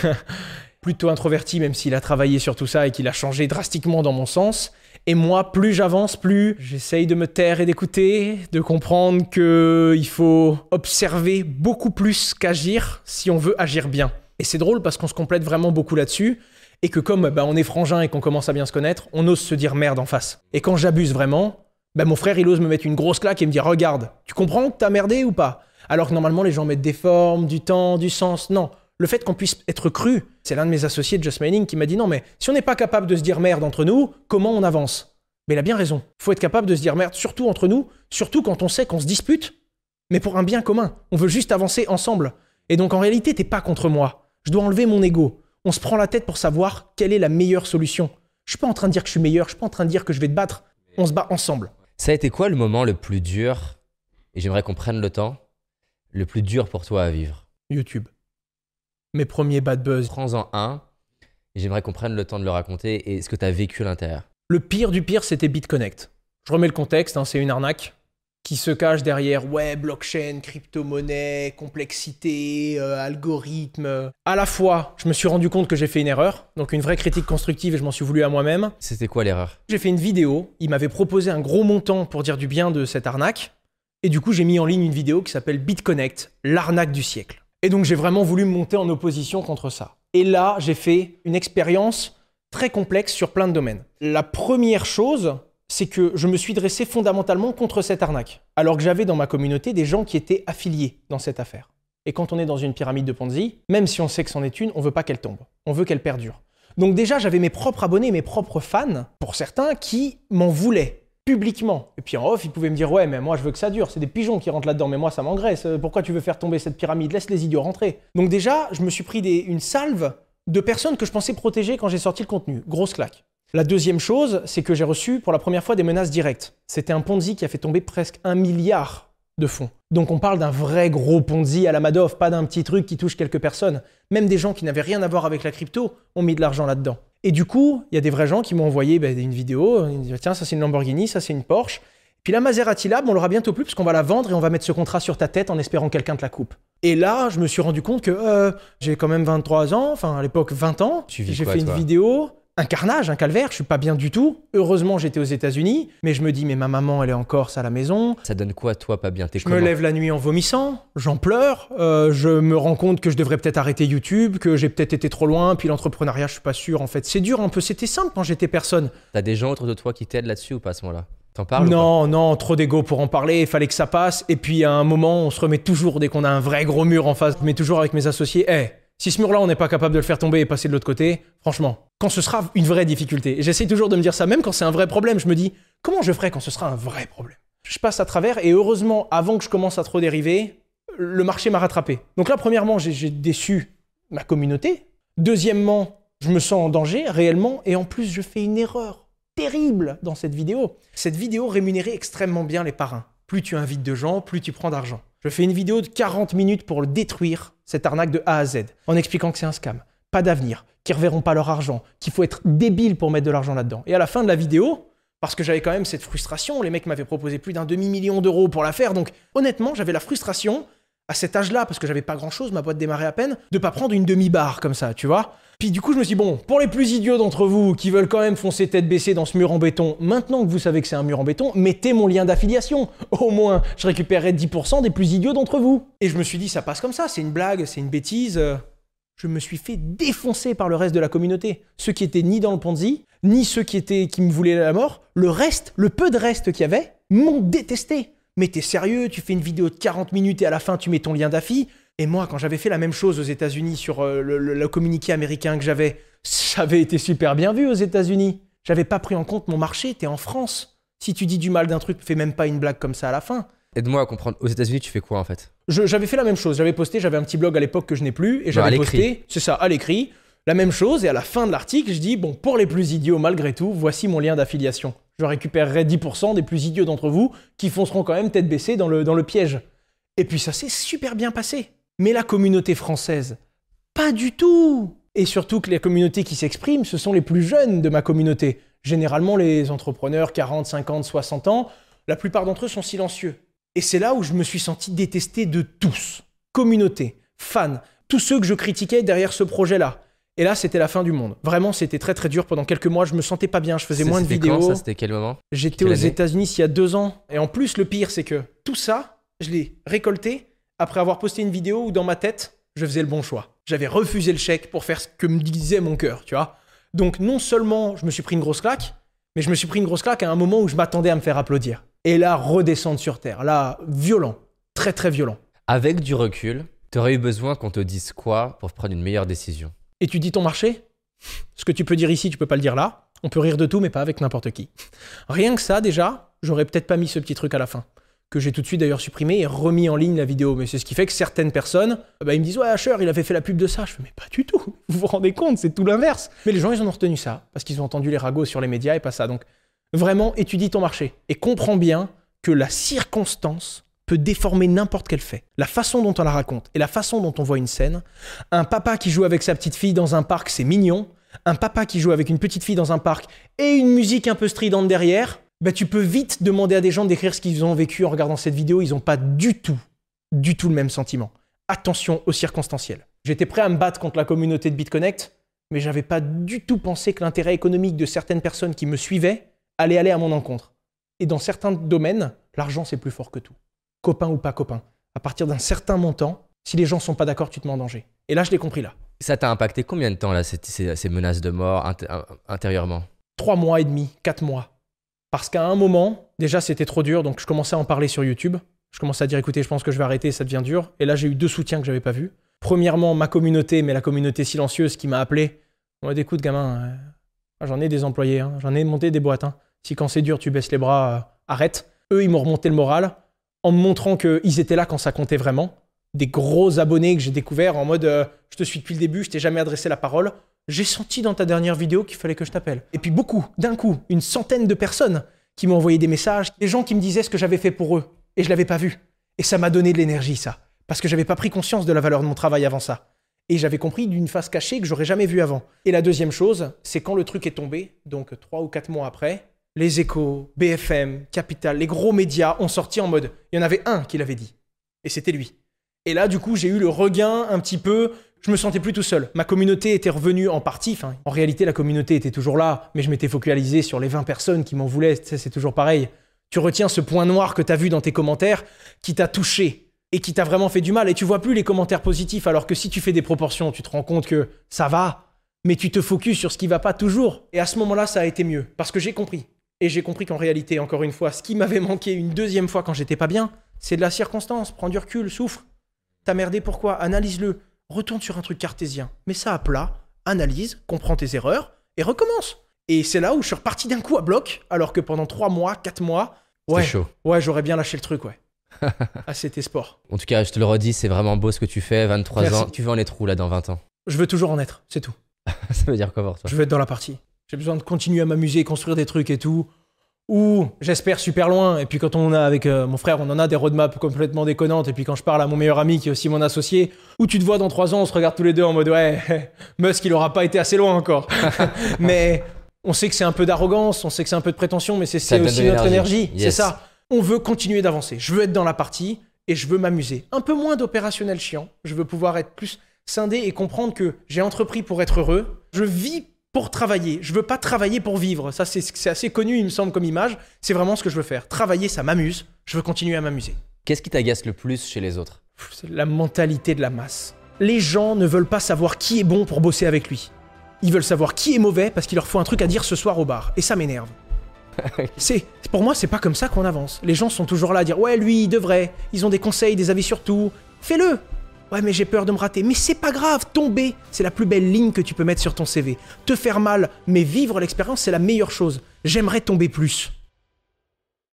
Plutôt introverti, même s'il a travaillé sur tout ça et qu'il a changé drastiquement dans mon sens. Et moi, plus j'avance, plus j'essaye de me taire et d'écouter, de comprendre que il faut observer beaucoup plus qu'agir si on veut agir bien. Et c'est drôle parce qu'on se complète vraiment beaucoup là-dessus et que comme bah, on est frangin et qu'on commence à bien se connaître, on ose se dire merde en face. Et quand j'abuse vraiment, bah, mon frère il ose me mettre une grosse claque et me dire regarde, tu comprends que t'as merdé ou pas? Alors que normalement les gens mettent des formes, du temps, du sens. Non, le fait qu'on puisse être cru, c'est l'un de mes associés de Just Mining qui m'a dit non mais si on n'est pas capable de se dire merde entre nous, comment on avance? Mais il a bien raison. Faut être capable de se dire merde surtout entre nous, surtout quand on sait qu'on se dispute, mais pour un bien commun. On veut juste avancer ensemble. Et donc en réalité t'es pas contre moi. Je dois enlever mon ego on se prend la tête pour savoir quelle est la meilleure solution. Je suis pas en train de dire que je suis meilleur, je suis pas en train de dire que je vais te battre. On se bat ensemble. Ça a été quoi le moment le plus dur? Et j'aimerais qu'on prenne le temps. Le plus dur pour toi à vivre? YouTube. Mes premiers bad buzz. Prends-en un. J'aimerais qu'on prenne le temps de le raconter et ce que tu as vécu à l'intérieur. Le pire du pire, c'était BitConnect. Je remets le contexte, hein, c'est une arnaque qui se cache derrière ouais, blockchain, crypto-monnaie, complexité, euh, algorithme. À la fois, je me suis rendu compte que j'ai fait une erreur, donc une vraie critique constructive et je m'en suis voulu à moi-même. C'était quoi l'erreur? J'ai fait une vidéo, il m'avait proposé un gros montant pour dire du bien de cette arnaque, et du coup j'ai mis en ligne une vidéo qui s'appelle BitConnect, l'arnaque du siècle. Et donc j'ai vraiment voulu me monter en opposition contre ça. Et là, j'ai fait une expérience très complexe sur plein de domaines. La première chose, c'est que je me suis dressé fondamentalement contre cette arnaque, alors que j'avais dans ma communauté des gens qui étaient affiliés dans cette affaire. Et quand on est dans une pyramide de Ponzi, même si on sait que c'en est une, on veut pas qu'elle tombe, on veut qu'elle perdure. Donc déjà, j'avais mes propres abonnés, mes propres fans, pour certains, qui m'en voulaient publiquement. Et puis en off, ils pouvaient me dire ouais, mais moi je veux que ça dure. C'est des pigeons qui rentrent là-dedans, mais moi ça m'engraisse. Euh, Pourquoi tu veux faire tomber cette pyramide? Laisse les idiots rentrer. Donc déjà, je me suis pris une salve de personnes que je pensais protéger quand j'ai sorti le contenu. Grosse claque. La deuxième chose, c'est que j'ai reçu pour la première fois des menaces directes. C'était un Ponzi qui a fait tomber presque un milliard de fonds. Donc on parle d'un vrai gros Ponzi à la Madoff, pas d'un petit truc qui touche quelques personnes. Même des gens qui n'avaient rien à voir avec la crypto ont mis de l'argent là-dedans. Et du coup, il y a des vrais gens qui m'ont envoyé ben, une vidéo, ils disent tiens, ça c'est une Lamborghini, ça c'est une Porsche. Puis la Maserati Lab, on l'aura bientôt plus parce qu'on va la vendre et on va mettre ce contrat sur ta tête en espérant que quelqu'un te la coupe. Et là, je me suis rendu compte que euh, j'ai quand même 23 ans, enfin à l'époque 20 ans. Tu vis J'ai fait une vidéo, un carnage, un calvaire, je suis pas bien du tout. Heureusement, j'étais aux États-Unis, mais je me dis mais ma maman, elle est en Corse à la maison. Ça donne quoi, toi, pas bien? T'es Je me lève la nuit en vomissant, j'en pleure, euh, je me rends compte que je devrais peut-être arrêter YouTube, que j'ai peut-être été trop loin, puis l'entrepreneuriat, je suis pas sûr. En fait, c'est dur un peu. C'était simple quand j'étais personne. T'as des gens autour de toi qui t'aident là-dessus ou pas à ce moment-là? T'en parles non, non, trop d'ego pour en parler. Il fallait que ça passe. Et puis à un moment, on se remet toujours dès qu'on a un vrai gros mur en face. Mais toujours avec mes associés. Eh, Si ce mur-là, on n'est pas capable de le faire tomber et passer de l'autre côté, franchement, quand ce sera une vraie difficulté, et j'essaie toujours de me dire ça, même quand c'est un vrai problème, je me dis, comment je ferai quand ce sera un vrai problème? Je passe à travers, et heureusement, avant que je commence à trop dériver, le marché m'a rattrapé. Donc là, premièrement, j'ai déçu ma communauté. Deuxièmement, je me sens en danger réellement, et en plus, je fais une erreur terrible dans cette vidéo. Cette vidéo rémunérait extrêmement bien les parrains. Plus tu invites de gens, plus tu prends d'argent. Je fais une vidéo de 40 minutes pour le détruire, cette arnaque de A à Z, en expliquant que c'est un scam, pas d'avenir, qu'ils reverront pas leur argent, qu'il faut être débile pour mettre de l'argent là-dedans. Et à la fin de la vidéo, parce que j'avais quand même cette frustration, les mecs m'avaient proposé plus d'un demi-million d'euros pour la faire, donc honnêtement, j'avais la frustration, à cet âge-là, parce que j'avais pas grand-chose, ma boîte démarrait à peine, de pas prendre une demi-barre comme ça, tu vois puis du coup, je me suis dit, bon, pour les plus idiots d'entre vous qui veulent quand même foncer tête baissée dans ce mur en béton, maintenant que vous savez que c'est un mur en béton, mettez mon lien d'affiliation. Au moins, je récupérerai 10% des plus idiots d'entre vous. Et je me suis dit, ça passe comme ça, c'est une blague, c'est une bêtise. Je me suis fait défoncer par le reste de la communauté. Ceux qui étaient ni dans le Ponzi, ni ceux qui, étaient, qui me voulaient la mort. Le reste, le peu de reste qu'il y avait, m'ont détesté. Mais t'es sérieux, tu fais une vidéo de 40 minutes et à la fin tu mets ton lien d'affi et moi, quand j'avais fait la même chose aux États-Unis sur euh, le, communiqué américain que j'avais, ça avait été super bien vu aux États-Unis. J'avais pas pris en compte mon marché, t'es en France. Si tu dis du mal d'un truc, fais même pas une blague comme ça à la fin. Aide-moi à comprendre. Aux États-Unis, tu fais quoi en fait? J'avais fait la même chose. J'avais posté, j'avais un petit blog à l'époque que je n'ai plus, et j'avais posté, c'est ça, à l'écrit, la même chose. Et à la fin de l'article, je dis bon, pour les plus idiots malgré tout, voici mon lien d'affiliation. Je récupérerai 10% des plus idiots d'entre vous qui fonceront quand même tête baissée dans le, dans le piège. Et puis ça s'est super bien passé. Mais la communauté française, pas du tout. Et surtout que les communautés qui s'expriment, ce sont les plus jeunes de ma communauté. Généralement, les entrepreneurs 40, 50, 60 ans, la plupart d'entre eux sont silencieux. Et c'est là où je me suis senti détesté de tous. Communauté, fans, tous ceux que je critiquais derrière ce projet-là. Et là, c'était la fin du monde. Vraiment, c'était très très dur. Pendant quelques mois, je me sentais pas bien. Je faisais moins de vidéos. Quand, ça, c'était quel moment? J'étais aux États-Unis il y a deux ans. Et en plus, le pire, c'est que tout ça, je l'ai récolté après avoir posté une vidéo où dans ma tête, je faisais le bon choix. J'avais refusé le chèque pour faire ce que me disait mon cœur, tu vois. Donc non seulement je me suis pris une grosse claque, mais je me suis pris une grosse claque à un moment où je m'attendais à me faire applaudir. Et là, redescendre sur terre, là, violent, très très violent. Avec du recul, tu aurais eu besoin qu'on te dise quoi pour prendre une meilleure décision? Et tu dis ton marché? Ce que tu peux dire ici, tu peux pas le dire là. On peut rire de tout, mais pas avec n'importe qui. Rien que ça, déjà, j'aurais peut-être pas mis ce petit truc à la fin que j'ai tout de suite d'ailleurs supprimé et remis en ligne la vidéo. Mais c'est ce qui fait que certaines personnes, bah, ils me disent Ouais, Asher, il avait fait la pub de ça. Je fais Mais pas du tout. Vous vous rendez compte, c'est tout l'inverse. Mais les gens, ils en ont retenu ça parce qu'ils ont entendu les ragots sur les médias et pas ça. Donc vraiment, étudie ton marché et comprends bien que la circonstance peut déformer n'importe quel fait. La façon dont on la raconte et la façon dont on voit une scène. Un papa qui joue avec sa petite fille dans un parc, c'est mignon. Un papa qui joue avec une petite fille dans un parc et une musique un peu stridente derrière, bah, tu peux vite demander à des gens d'écrire ce qu'ils ont vécu en regardant cette vidéo. Ils n'ont pas du tout, du tout le même sentiment. Attention aux circonstanciels. J'étais prêt à me battre contre la communauté de BitConnect, mais j'avais pas du tout pensé que l'intérêt économique de certaines personnes qui me suivaient allait aller à mon encontre. Et dans certains domaines, l'argent c'est plus fort que tout. Copain ou pas copain. À partir d'un certain montant, si les gens sont pas d'accord, tu te mets en danger. Et là, je l'ai compris là. Ça t'a impacté combien de temps là, ces, menaces de mort intérieurement? Trois mois et demi, quatre mois. Parce qu'à un moment, déjà c'était trop dur, donc je commençais à en parler sur YouTube. Je commençais à dire écoutez, je pense que je vais arrêter, ça devient dur. Et là, j'ai eu deux soutiens que j'avais pas vus. Premièrement, ma communauté, mais la communauté silencieuse qui m'a appelé. On m'a écoute, gamin, euh, j'en ai des employés, hein. j'en ai monté des boîtes. Hein. Si quand c'est dur, tu baisses les bras, euh, arrête. Eux, ils m'ont remonté le moral en me montrant qu'ils étaient là quand ça comptait vraiment. Des gros abonnés que j'ai découverts en mode euh, je te suis depuis le début, je t'ai jamais adressé la parole j'ai senti dans ta dernière vidéo qu'il fallait que je t'appelle. Et puis beaucoup, d'un coup, une centaine de personnes qui m'ont envoyé des messages, des gens qui me disaient ce que j'avais fait pour eux, et je l'avais pas vu. Et ça m'a donné de l'énergie, ça, parce que j'avais pas pris conscience de la valeur de mon travail avant ça. Et j'avais compris d'une face cachée que j'aurais jamais vue avant. Et la deuxième chose, c'est quand le truc est tombé, donc trois ou quatre mois après, les échos, BFM, Capital, les gros médias ont sorti en mode, il y en avait un qui l'avait dit. Et c'était lui. Et là, du coup, j'ai eu le regain un petit peu je me sentais plus tout seul. Ma communauté était revenue en partie. En réalité, la communauté était toujours là, mais je m'étais focalisé sur les 20 personnes qui m'en voulaient. c'est toujours pareil. Tu retiens ce point noir que tu as vu dans tes commentaires qui t'a touché et qui t'a vraiment fait du mal. Et tu vois plus les commentaires positifs, alors que si tu fais des proportions, tu te rends compte que ça va, mais tu te focuses sur ce qui va pas toujours. Et à ce moment-là, ça a été mieux, parce que j'ai compris. Et j'ai compris qu'en réalité, encore une fois, ce qui m'avait manqué une deuxième fois quand j'étais pas bien, c'est de la circonstance. Prends du recul, souffre. T'as merdé pourquoi? Analyse-le retourne sur un truc cartésien. Mets ça à plat, analyse, comprends tes erreurs et recommence. Et c'est là où je suis reparti d'un coup à bloc, alors que pendant 3 mois, 4 mois, ouais, chaud. ouais, j'aurais bien lâché le truc, ouais. ah, c'était sport. En tout cas, je te le redis, c'est vraiment beau ce que tu fais. 23 Merci. ans. Tu veux en être où là dans 20 ans? Je veux toujours en être, c'est tout. Ça veut dire quoi pour toi? Je veux être dans la partie. J'ai besoin de continuer à m'amuser, construire des trucs et tout. Ou j'espère super loin. Et puis quand on a avec euh, mon frère, on en a des roadmaps complètement déconnantes. Et puis quand je parle à mon meilleur ami qui est aussi mon associé, où tu te vois dans trois ans, on se regarde tous les deux en mode ouais, Musk il aura pas été assez loin encore. mais on sait que c'est un peu d'arrogance, on sait que c'est un peu de prétention, mais c'est aussi notre énergie. C'est ça. On veut continuer d'avancer. Je veux être dans la partie et je veux m'amuser. Un peu moins d'opérationnel chiant. Je veux pouvoir être plus scindé et comprendre que j'ai entrepris pour être heureux. Je vis pour travailler. Je veux pas travailler pour vivre. Ça, c'est assez connu, il me semble, comme image. C'est vraiment ce que je veux faire. Travailler, ça m'amuse. Je veux continuer à m'amuser. Qu'est-ce qui t'agace le plus chez les autres? C'est la mentalité de la masse. Les gens ne veulent pas savoir qui est bon pour bosser avec lui. Ils veulent savoir qui est mauvais parce qu'il leur faut un truc à dire ce soir au bar. Et ça m'énerve. c'est pour moi, c'est pas comme ça qu'on avance. Les gens sont toujours là à dire ouais, lui, il devrait. Ils ont des conseils, des avis sur tout. Fais-le. Ouais, mais j'ai peur de me rater. Mais c'est pas grave, tomber, c'est la plus belle ligne que tu peux mettre sur ton CV. Te faire mal, mais vivre l'expérience, c'est la meilleure chose. J'aimerais tomber plus.